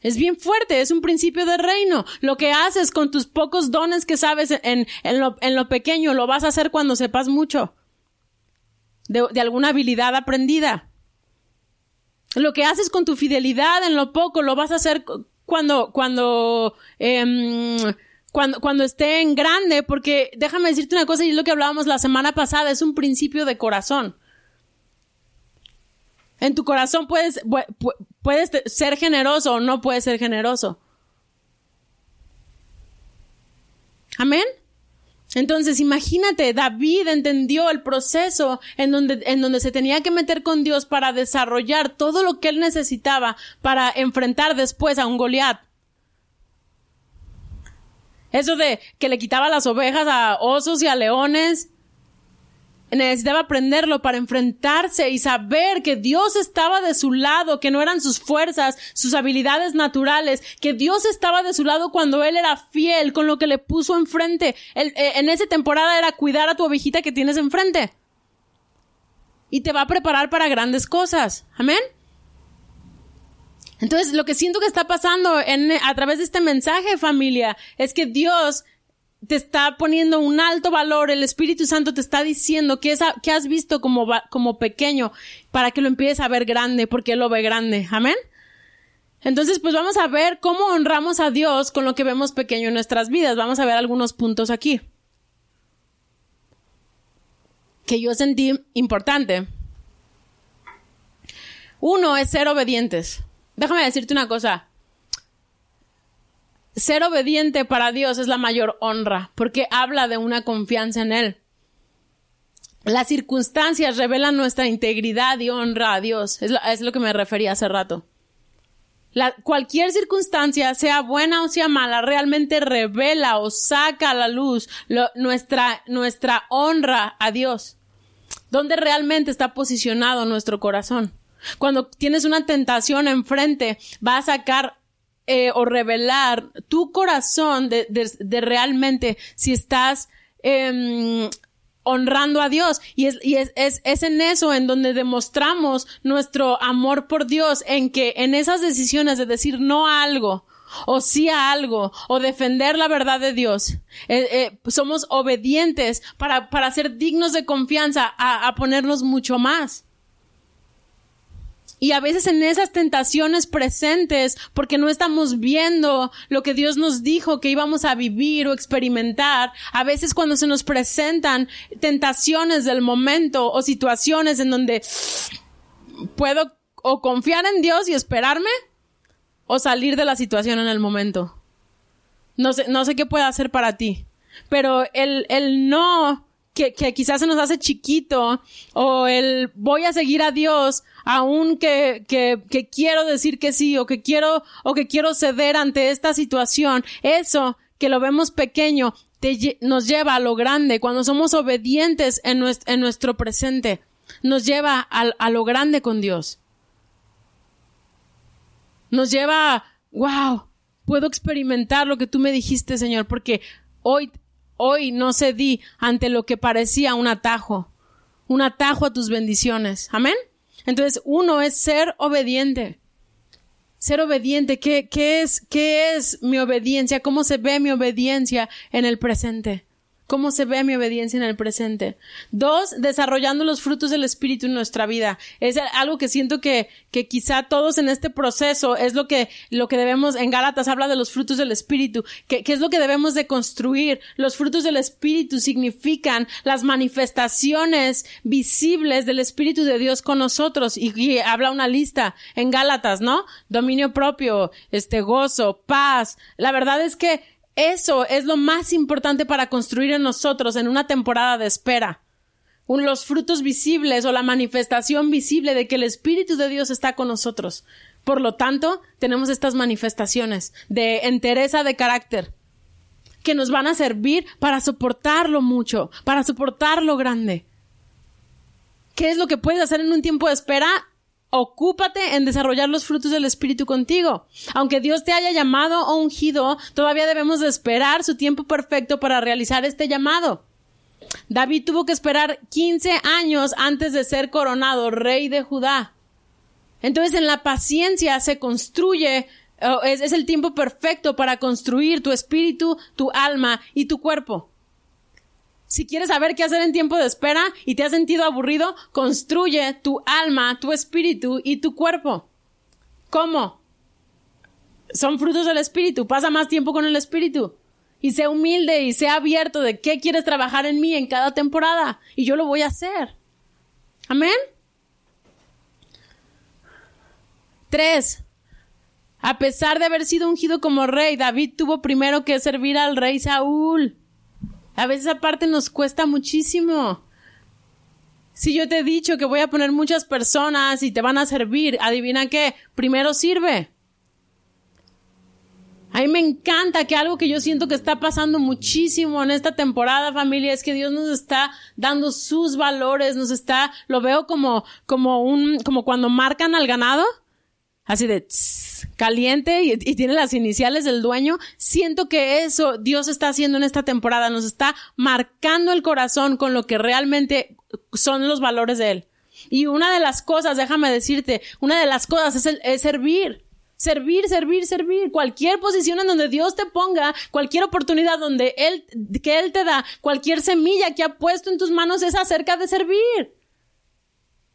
Es bien fuerte, es un principio de reino. Lo que haces con tus pocos dones que sabes en, en, lo, en lo, pequeño, lo vas a hacer cuando sepas mucho. De, de alguna habilidad aprendida. Lo que haces con tu fidelidad en lo poco, lo vas a hacer cuando, cuando, eh, cuando, cuando esté en grande, porque déjame decirte una cosa, y es lo que hablábamos la semana pasada, es un principio de corazón. En tu corazón puedes, puedes ser generoso o no puedes ser generoso. Amén. Entonces, imagínate, David entendió el proceso en donde, en donde se tenía que meter con Dios para desarrollar todo lo que él necesitaba para enfrentar después a un Goliat. Eso de que le quitaba las ovejas a osos y a leones, necesitaba aprenderlo para enfrentarse y saber que Dios estaba de su lado, que no eran sus fuerzas, sus habilidades naturales, que Dios estaba de su lado cuando él era fiel con lo que le puso enfrente. Eh, en esa temporada era cuidar a tu ovejita que tienes enfrente. Y te va a preparar para grandes cosas. Amén. Entonces, lo que siento que está pasando a través de este mensaje, familia, es que Dios te está poniendo un alto valor, el Espíritu Santo te está diciendo que, esa, que has visto como, como pequeño para que lo empieces a ver grande, porque Él lo ve grande. Amén. Entonces, pues vamos a ver cómo honramos a Dios con lo que vemos pequeño en nuestras vidas. Vamos a ver algunos puntos aquí. Que yo sentí importante. Uno es ser obedientes. Déjame decirte una cosa ser obediente para Dios es la mayor honra, porque habla de una confianza en Él. Las circunstancias revelan nuestra integridad y honra a Dios. Es lo, que me refería hace rato. Cualquier circunstancia, sea buena o sea mala, realmente revela o saca a la luz nuestra, nuestra honra a Dios. ¿Dónde realmente está posicionado nuestro corazón? Cuando tienes una tentación enfrente, va a sacar eh, o revelar tu corazón de, de, realmente si estás eh, honrando a Dios. Y, es, y es, es, es, en eso en donde demostramos nuestro amor por Dios, en que en esas decisiones de decir no a algo, o sí a algo, o defender la verdad de Dios. Eh, eh, somos obedientes para, para ser dignos de confianza, a, a ponernos mucho más. Y a veces en esas tentaciones presentes, porque no estamos viendo lo que Dios nos dijo que íbamos a vivir o experimentar, a veces cuando se nos presentan tentaciones del momento o situaciones en donde puedo o confiar en Dios y esperarme o salir de la situación en el momento. No sé, no sé qué puede hacer para ti, pero el, el no que, que quizás se nos hace chiquito o el voy a seguir a Dios aún que, que, que quiero decir que sí o que quiero o que quiero ceder ante esta situación, eso que lo vemos pequeño te, nos lleva a lo grande cuando somos obedientes en nuestro, en nuestro presente, nos lleva a, a lo grande con Dios. Nos lleva a, wow, puedo experimentar lo que tú me dijiste, Señor, porque hoy hoy no cedí ante lo que parecía un atajo, un atajo a tus bendiciones. Amén. Entonces, uno es ser obediente. Ser obediente, ¿qué, qué es, qué es mi obediencia? ¿Cómo se ve mi obediencia en el presente? ¿Cómo se ve mi obediencia en el presente? Dos, desarrollando los frutos del Espíritu en nuestra vida. Es algo que siento que, que quizá todos en este proceso es lo que, lo que debemos, en Gálatas habla de los frutos del Espíritu, que, que es lo que debemos de construir. Los frutos del Espíritu significan las manifestaciones visibles del Espíritu de Dios con nosotros. Y, y habla una lista en Gálatas, ¿no? Dominio propio, este gozo, paz. La verdad es que eso es lo más importante para construir en nosotros en una temporada de espera. los frutos visibles o la manifestación visible de que el Espíritu de Dios está con nosotros. Por lo tanto, tenemos estas manifestaciones de entereza de carácter que nos van a servir para soportarlo mucho, para soportar lo grande. ¿Qué es lo que puedes hacer en un tiempo de espera? Ocúpate en desarrollar los frutos del Espíritu contigo. Aunque Dios te haya llamado o ungido, todavía debemos de esperar su tiempo perfecto para realizar este llamado. David tuvo que esperar 15 años antes de ser coronado rey de Judá. Entonces en la paciencia se construye, es, es el tiempo perfecto para construir tu espíritu, tu alma y tu cuerpo. Si quieres saber qué hacer en tiempo de espera y te has sentido aburrido, construye tu alma, tu espíritu y tu cuerpo. ¿Cómo? Son frutos del espíritu. Pasa más tiempo con el espíritu. Y sé humilde y sé abierto de qué quieres trabajar en mí en cada temporada. Y yo lo voy a hacer. Amén. Tres. A pesar de haber sido ungido como rey, David tuvo primero que servir al rey Saúl. A veces aparte nos cuesta muchísimo. Si yo te he dicho que voy a poner muchas personas y te van a servir, adivina qué, primero sirve. A mí me encanta que algo que yo siento que está pasando muchísimo en esta temporada, familia, es que Dios nos está dando sus valores, nos está, lo veo como, como un, como cuando marcan al ganado así de caliente y, tiene las iniciales del dueño. Siento que eso Dios está haciendo en esta temporada, nos está marcando el corazón con lo que realmente son los valores de Él. Y una de las cosas, déjame decirte, una de las cosas es, el, servir. Servir, servir, servir. Cualquier posición en donde Dios te ponga, cualquier oportunidad donde Él, que Él te da, cualquier semilla que ha puesto en tus manos es acerca de servir.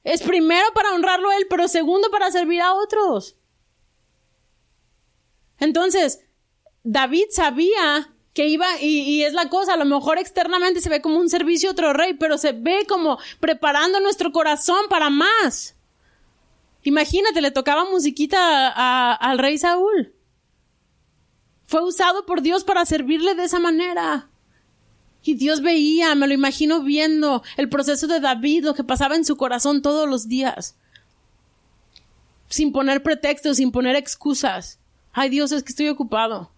Es primero para honrarlo a Él, pero segundo para servir a otros. Entonces, David sabía que iba, y, es la cosa, a lo mejor externamente se ve como un servicio a otro rey, pero se ve como preparando nuestro corazón para más. Imagínate, le tocaba musiquita al rey Saúl. Fue usado por Dios para servirle de esa manera. Y Dios veía, me lo imagino viendo el proceso de David, lo que pasaba en su corazón todos los días. Sin poner pretextos, sin poner excusas. Ay Dios, es que estoy ocupado.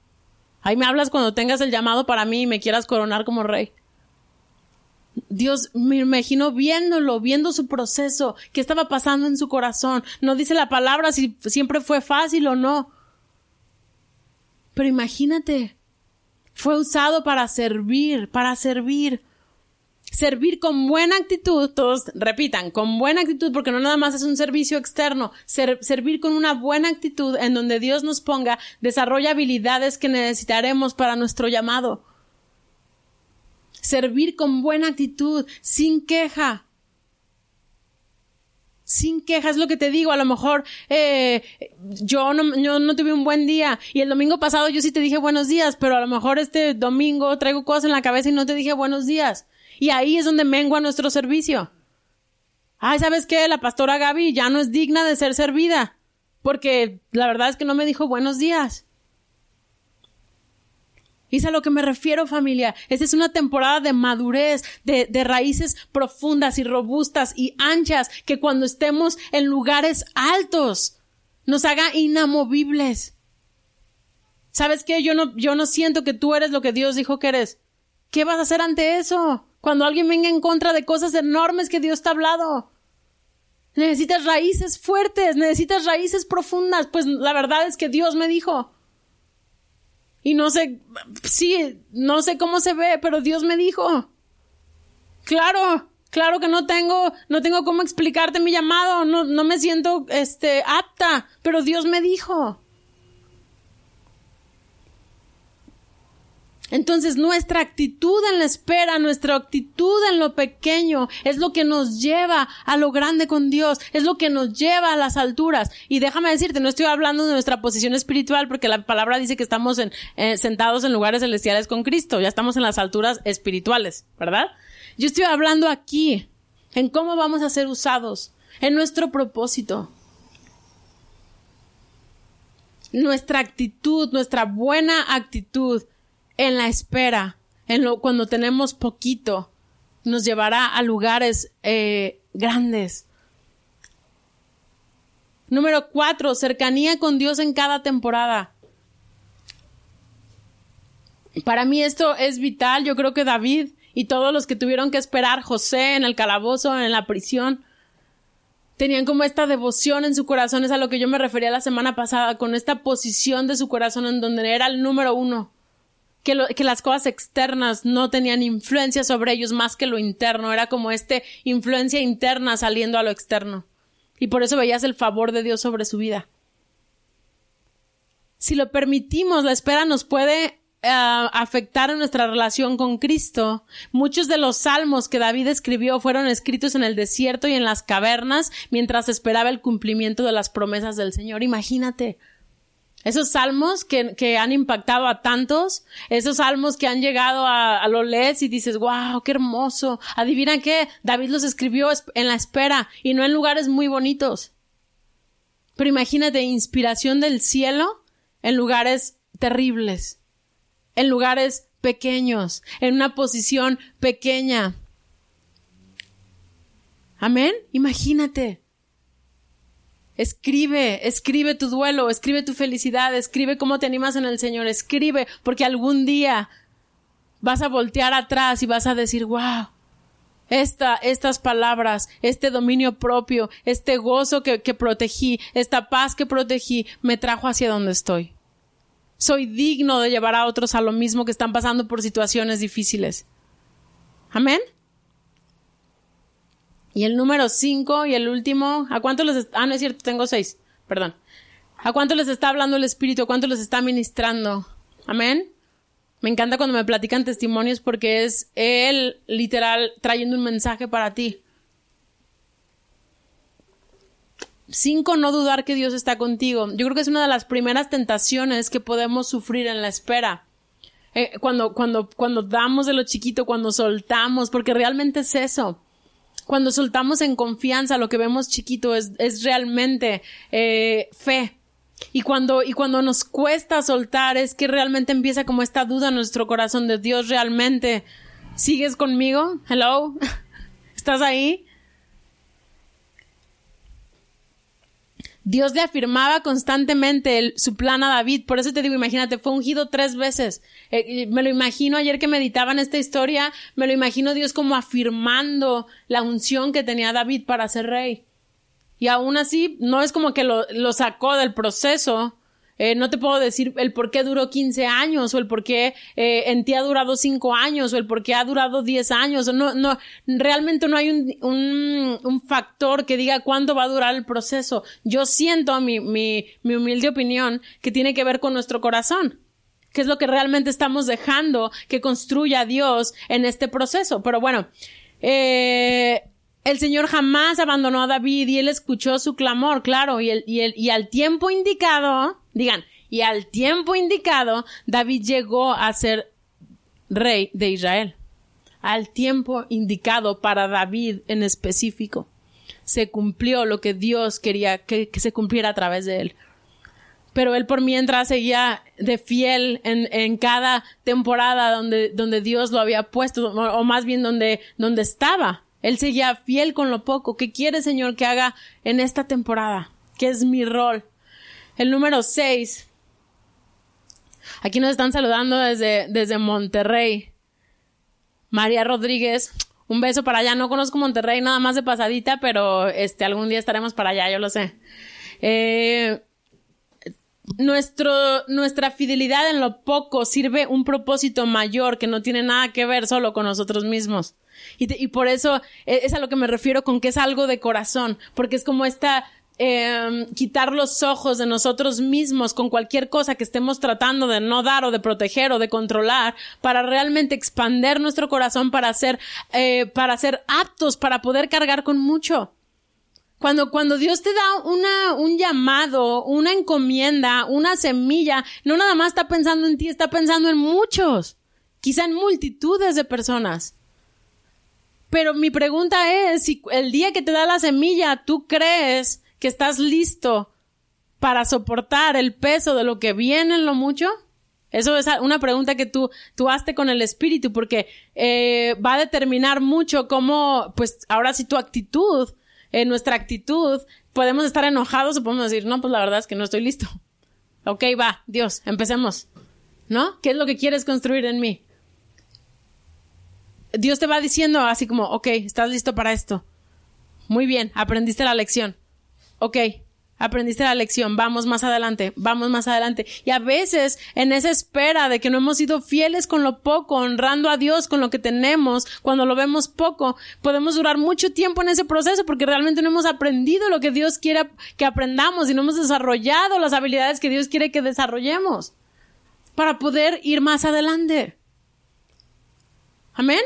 Ahí me hablas cuando tengas el llamado para mí y me quieras coronar como rey. Dios me imagino viéndolo, viendo su proceso, qué estaba pasando en su corazón. No dice la palabra si siempre fue fácil o no. Pero imagínate, fue usado para servir, para servir. Servir con buena actitud, todos repitan, con buena actitud, porque no nada más es un servicio externo, Ser, servir con una buena actitud en donde Dios nos ponga, desarrolla habilidades que necesitaremos para nuestro llamado. Servir con buena actitud, sin queja. Sin queja, es lo que te digo, a lo mejor eh, yo, no, yo no tuve un buen día y el domingo pasado yo sí te dije buenos días, pero a lo mejor este domingo traigo cosas en la cabeza y no te dije buenos días. Y ahí es donde mengua nuestro servicio. Ay, ¿sabes qué? La pastora Gaby ya no es digna de ser servida. Porque la verdad es que no me dijo buenos días. Es a lo que me refiero, familia. Esta es una temporada de madurez, de, de, raíces profundas y robustas y anchas, que cuando estemos en lugares altos, nos haga inamovibles. ¿Sabes qué? Yo no, yo no siento que tú eres lo que Dios dijo que eres. ¿Qué vas a hacer ante eso? Cuando alguien venga en contra de cosas enormes que Dios te ha hablado. Necesitas raíces fuertes, necesitas raíces profundas. Pues la verdad es que Dios me dijo. Y no sé, sí, no sé cómo se ve, pero Dios me dijo. Claro, claro que no tengo, no tengo cómo explicarte mi llamado, no, no me siento, este, apta, pero Dios me dijo. Entonces nuestra actitud en la espera, nuestra actitud en lo pequeño es lo que nos lleva a lo grande con Dios, es lo que nos lleva a las alturas. Y déjame decirte, no estoy hablando de nuestra posición espiritual porque la palabra dice que estamos eh, sentados en lugares celestiales con Cristo, ya estamos en las alturas espirituales, ¿verdad? Yo estoy hablando aquí en cómo vamos a ser usados, en nuestro propósito. Nuestra actitud, nuestra buena actitud en la espera, en lo, cuando tenemos poquito, nos llevará a lugares eh, grandes. Número cuatro, cercanía con Dios en cada temporada. Para mí esto es vital. Yo creo que David y todos los que tuvieron que esperar, José en el calabozo, en la prisión, tenían como esta devoción en su corazón. Es a lo que yo me refería la semana pasada, con esta posición de su corazón en donde era el número uno que, las cosas externas no tenían influencia sobre ellos más que lo interno, era como este influencia interna saliendo a lo externo. Y por eso veías el favor de Dios sobre su vida. Si lo permitimos, la espera nos puede uh, afectar en nuestra relación con Cristo. Muchos de los salmos que David escribió fueron escritos en el desierto y en las cavernas mientras esperaba el cumplimiento de las promesas del Señor. Imagínate, esos salmos que, han impactado a tantos, esos salmos que han llegado a, a lo lees y dices, wow, qué hermoso. Adivina qué, David los escribió en la espera y no en lugares muy bonitos. Pero imagínate, inspiración del cielo en lugares terribles, en lugares pequeños, en una posición pequeña. Amén, imagínate. Escribe, escribe tu duelo, escribe tu felicidad, escribe cómo te animas en el Señor, escribe, porque algún día vas a voltear atrás y vas a decir, wow, esta, estas palabras, este dominio propio, este gozo que, que protegí, esta paz que protegí, me trajo hacia donde estoy. Soy digno de llevar a otros a lo mismo que están pasando por situaciones difíciles. Amén. Y el número cinco y el último, ¿a cuántos les... Ah, no es cierto, tengo seis, perdón. ¿A cuánto les está hablando el Espíritu? ¿A cuánto les está ministrando? Amén. Me encanta cuando me platican testimonios porque es Él literal trayendo un mensaje para ti. Cinco, no dudar que Dios está contigo. Yo creo que es una de las primeras tentaciones que podemos sufrir en la espera. Eh, cuando, cuando, cuando damos de lo chiquito, cuando soltamos, porque realmente es eso. Cuando soltamos en confianza lo que vemos chiquito es, es realmente eh, fe. Y cuando, y cuando nos cuesta soltar es que realmente empieza como esta duda en nuestro corazón de Dios realmente. ¿Sigues conmigo? Hello? ¿Estás ahí? Dios le afirmaba constantemente su plan a David. Por eso te digo, imagínate, fue ungido tres veces. Eh, me lo imagino ayer que meditaban esta historia, me lo imagino Dios como afirmando la unción que tenía David para ser rey. Y aún así, no es como que lo sacó del proceso, eh, no te puedo decir el por qué duró 15 años o el por qué eh, en ti ha durado 5 años o el por qué ha durado 10 años. No, no, realmente no hay un, un, un factor que diga cuándo va a durar el proceso. Yo siento, mi, mi, mi humilde opinión, que tiene que ver con nuestro corazón que es lo que realmente estamos dejando que construya Dios en este proceso. Pero bueno, eh, el Señor jamás abandonó a David y él escuchó su clamor, claro, y, el, y, el, y al tiempo indicado, Digan, y al tiempo indicado, David llegó a ser rey de Israel. Al tiempo indicado para David en específico. Se cumplió lo que Dios quería que, se cumpliera a través de él. Pero él por mientras seguía de fiel en, en cada temporada donde, donde Dios lo había puesto, o, más bien donde, donde estaba. Él seguía fiel con lo poco. ¿Qué quiere, Señor, que haga en esta temporada? ¿Qué es mi rol? El número 6. Aquí nos están saludando desde, desde Monterrey. María Rodríguez. Un beso para allá. No conozco Monterrey nada más de pasadita, pero este algún día estaremos para allá, yo lo sé. Eh, nuestra fidelidad en lo poco sirve un propósito mayor que no tiene nada que ver solo con nosotros mismos. Y, por eso e, es a lo que me refiero con que es algo de corazón, porque es como esta eh, quitar los ojos de nosotros mismos con cualquier cosa que estemos tratando de no dar o de proteger o de controlar para realmente expander nuestro corazón para ser, eh, para aptos, para poder cargar con mucho. Cuando, cuando Dios te da una, un llamado, una encomienda, una semilla, no nada más está pensando en ti, está pensando en muchos, quizá en multitudes de personas. Pero mi pregunta es, si el día que te da la semilla, tú crees que estás listo para soportar el peso de lo que viene en lo mucho? Eso es una pregunta que tú, tú hazte con el espíritu, porque eh, va a determinar mucho cómo, pues ahora sí tu actitud, eh, nuestra actitud, podemos estar enojados o podemos decir, no, pues la verdad es que no estoy listo. Ok, va, Dios, empecemos. ¿No? ¿Qué es lo que quieres construir en mí? Dios te va diciendo así como, ok, estás listo para esto. Muy bien, aprendiste la lección ok, aprendiste la lección, vamos más adelante, vamos más adelante. Y a veces, en esa espera de que no hemos sido fieles con lo poco, honrando a Dios con lo que tenemos, cuando lo vemos poco, podemos durar mucho tiempo en ese proceso porque realmente no hemos aprendido lo que Dios quiere que aprendamos y no hemos desarrollado las habilidades que Dios quiere que desarrollemos para poder ir más adelante. Amén.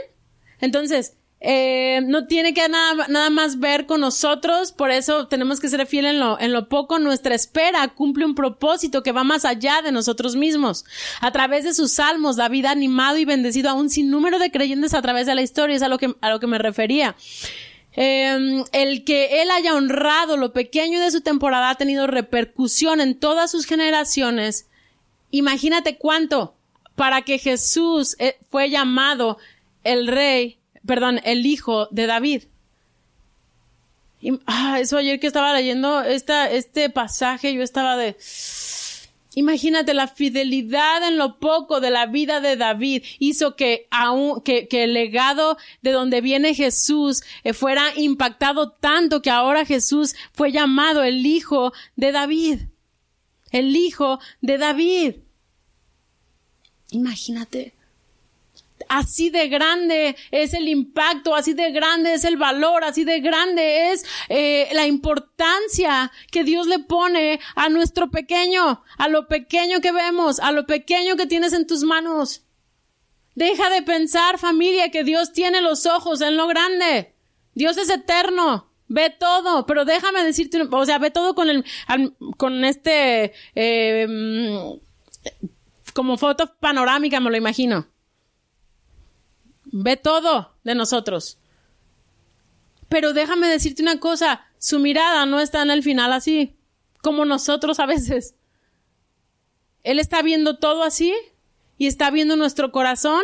Entonces, eh, no tiene que nada, nada más ver con nosotros, por eso tenemos que ser fieles en lo, en lo poco. Nuestra espera cumple un propósito que va más allá de nosotros mismos. A través de sus salmos, David ha animado y bendecido a un sinnúmero de creyentes a través de la historia, es a lo que, a lo que me refería. Eh, el que él haya honrado lo pequeño de su temporada ha tenido repercusión en todas sus generaciones. Imagínate cuánto para que Jesús eh, fue llamado el rey perdón, el hijo de David. Ah, eso ayer que estaba leyendo esta, este pasaje, yo estaba de, Imagínate la fidelidad en lo poco de la vida de David hizo que aún que, que el legado de donde viene Jesús eh, fuera impactado tanto que ahora Jesús fue llamado el hijo de David. El hijo de David. Imagínate así de grande es el impacto, así de grande es el valor, así de grande es eh, la importancia que Dios le pone a nuestro pequeño, a lo pequeño que vemos, a lo pequeño que tienes en tus manos. Deja de pensar, familia, que Dios tiene los ojos en lo grande. Dios es eterno, ve todo, pero déjame decirte, o sea, ve todo con el, con este, eh, mm, como foto panorámica, me lo imagino. Ve todo de nosotros. Pero déjame decirte una cosa, su mirada no está en el final así, como nosotros a veces. Él está viendo todo así y está viendo nuestro corazón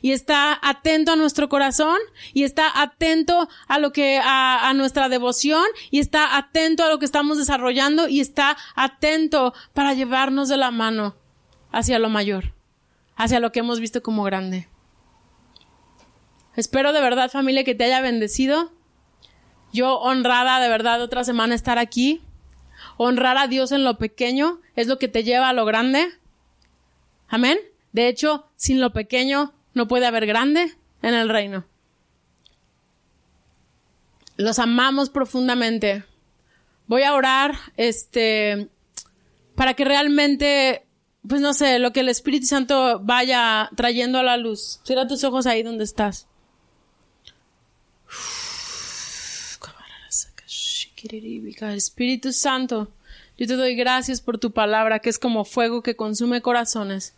y está atento a nuestro corazón y está atento a lo que a, nuestra devoción y está atento a lo que estamos desarrollando y está atento para llevarnos de la mano hacia lo mayor, hacia lo que hemos visto como grande. Espero de verdad, familia, que te haya bendecido. Yo honrada de verdad otra semana estar aquí. Honrar a Dios en lo pequeño es lo que te lleva a lo grande. Amén. De hecho, sin lo pequeño no puede haber grande en el reino. Los amamos profundamente. Voy a orar, este, para que realmente, pues no sé, lo que el Espíritu Santo vaya trayendo a la luz. Cierra tus ojos ahí donde estás. Espíritu Santo, yo te doy gracias por tu palabra, que es como fuego que consume corazones.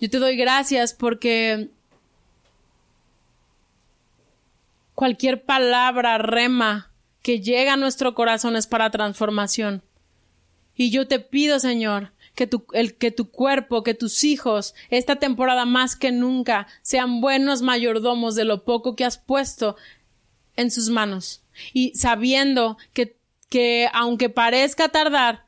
Yo te doy gracias porque cualquier palabra rema que llega a nuestro corazón es para transformación. Y yo te pido, Señor, que tu, el, que tu cuerpo, que tus hijos, esta temporada más que nunca, sean buenos mayordomos de lo poco que has puesto en sus manos. Y sabiendo que, que aunque parezca tardar,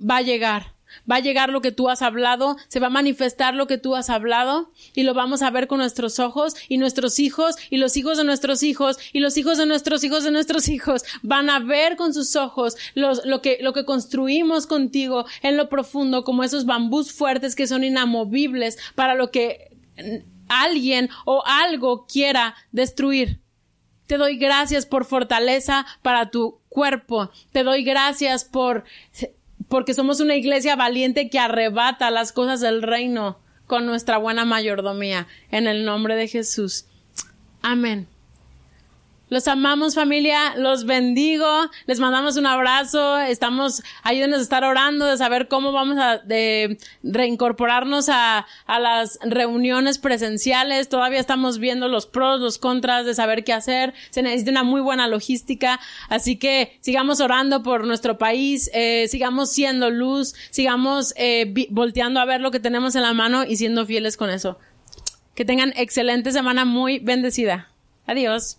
va a llegar va a llegar lo que tú has hablado, se va a manifestar lo que tú has hablado y lo vamos a ver con nuestros ojos y nuestros hijos y los hijos de nuestros hijos y los hijos de nuestros hijos de nuestros hijos van a ver con sus ojos lo, que, lo que construimos contigo en lo profundo como esos bambús fuertes que son inamovibles para lo que alguien o algo quiera destruir. Te doy gracias por fortaleza para tu cuerpo. Te doy gracias por porque somos una iglesia valiente que arrebata las cosas del reino con nuestra buena mayordomía. En el nombre de Jesús. Amén. Los amamos familia, los bendigo, les mandamos un abrazo, estamos, ayúdenos a estar orando, de saber cómo vamos a de, reincorporarnos a, a las reuniones presenciales, todavía estamos viendo los pros, los contras, de saber qué hacer, se necesita una muy buena logística, así que sigamos orando por nuestro país, eh, sigamos siendo luz, sigamos eh, volteando a ver lo que tenemos en la mano y siendo fieles con eso. Que tengan excelente semana. Muy bendecida. Adiós.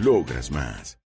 Logras más.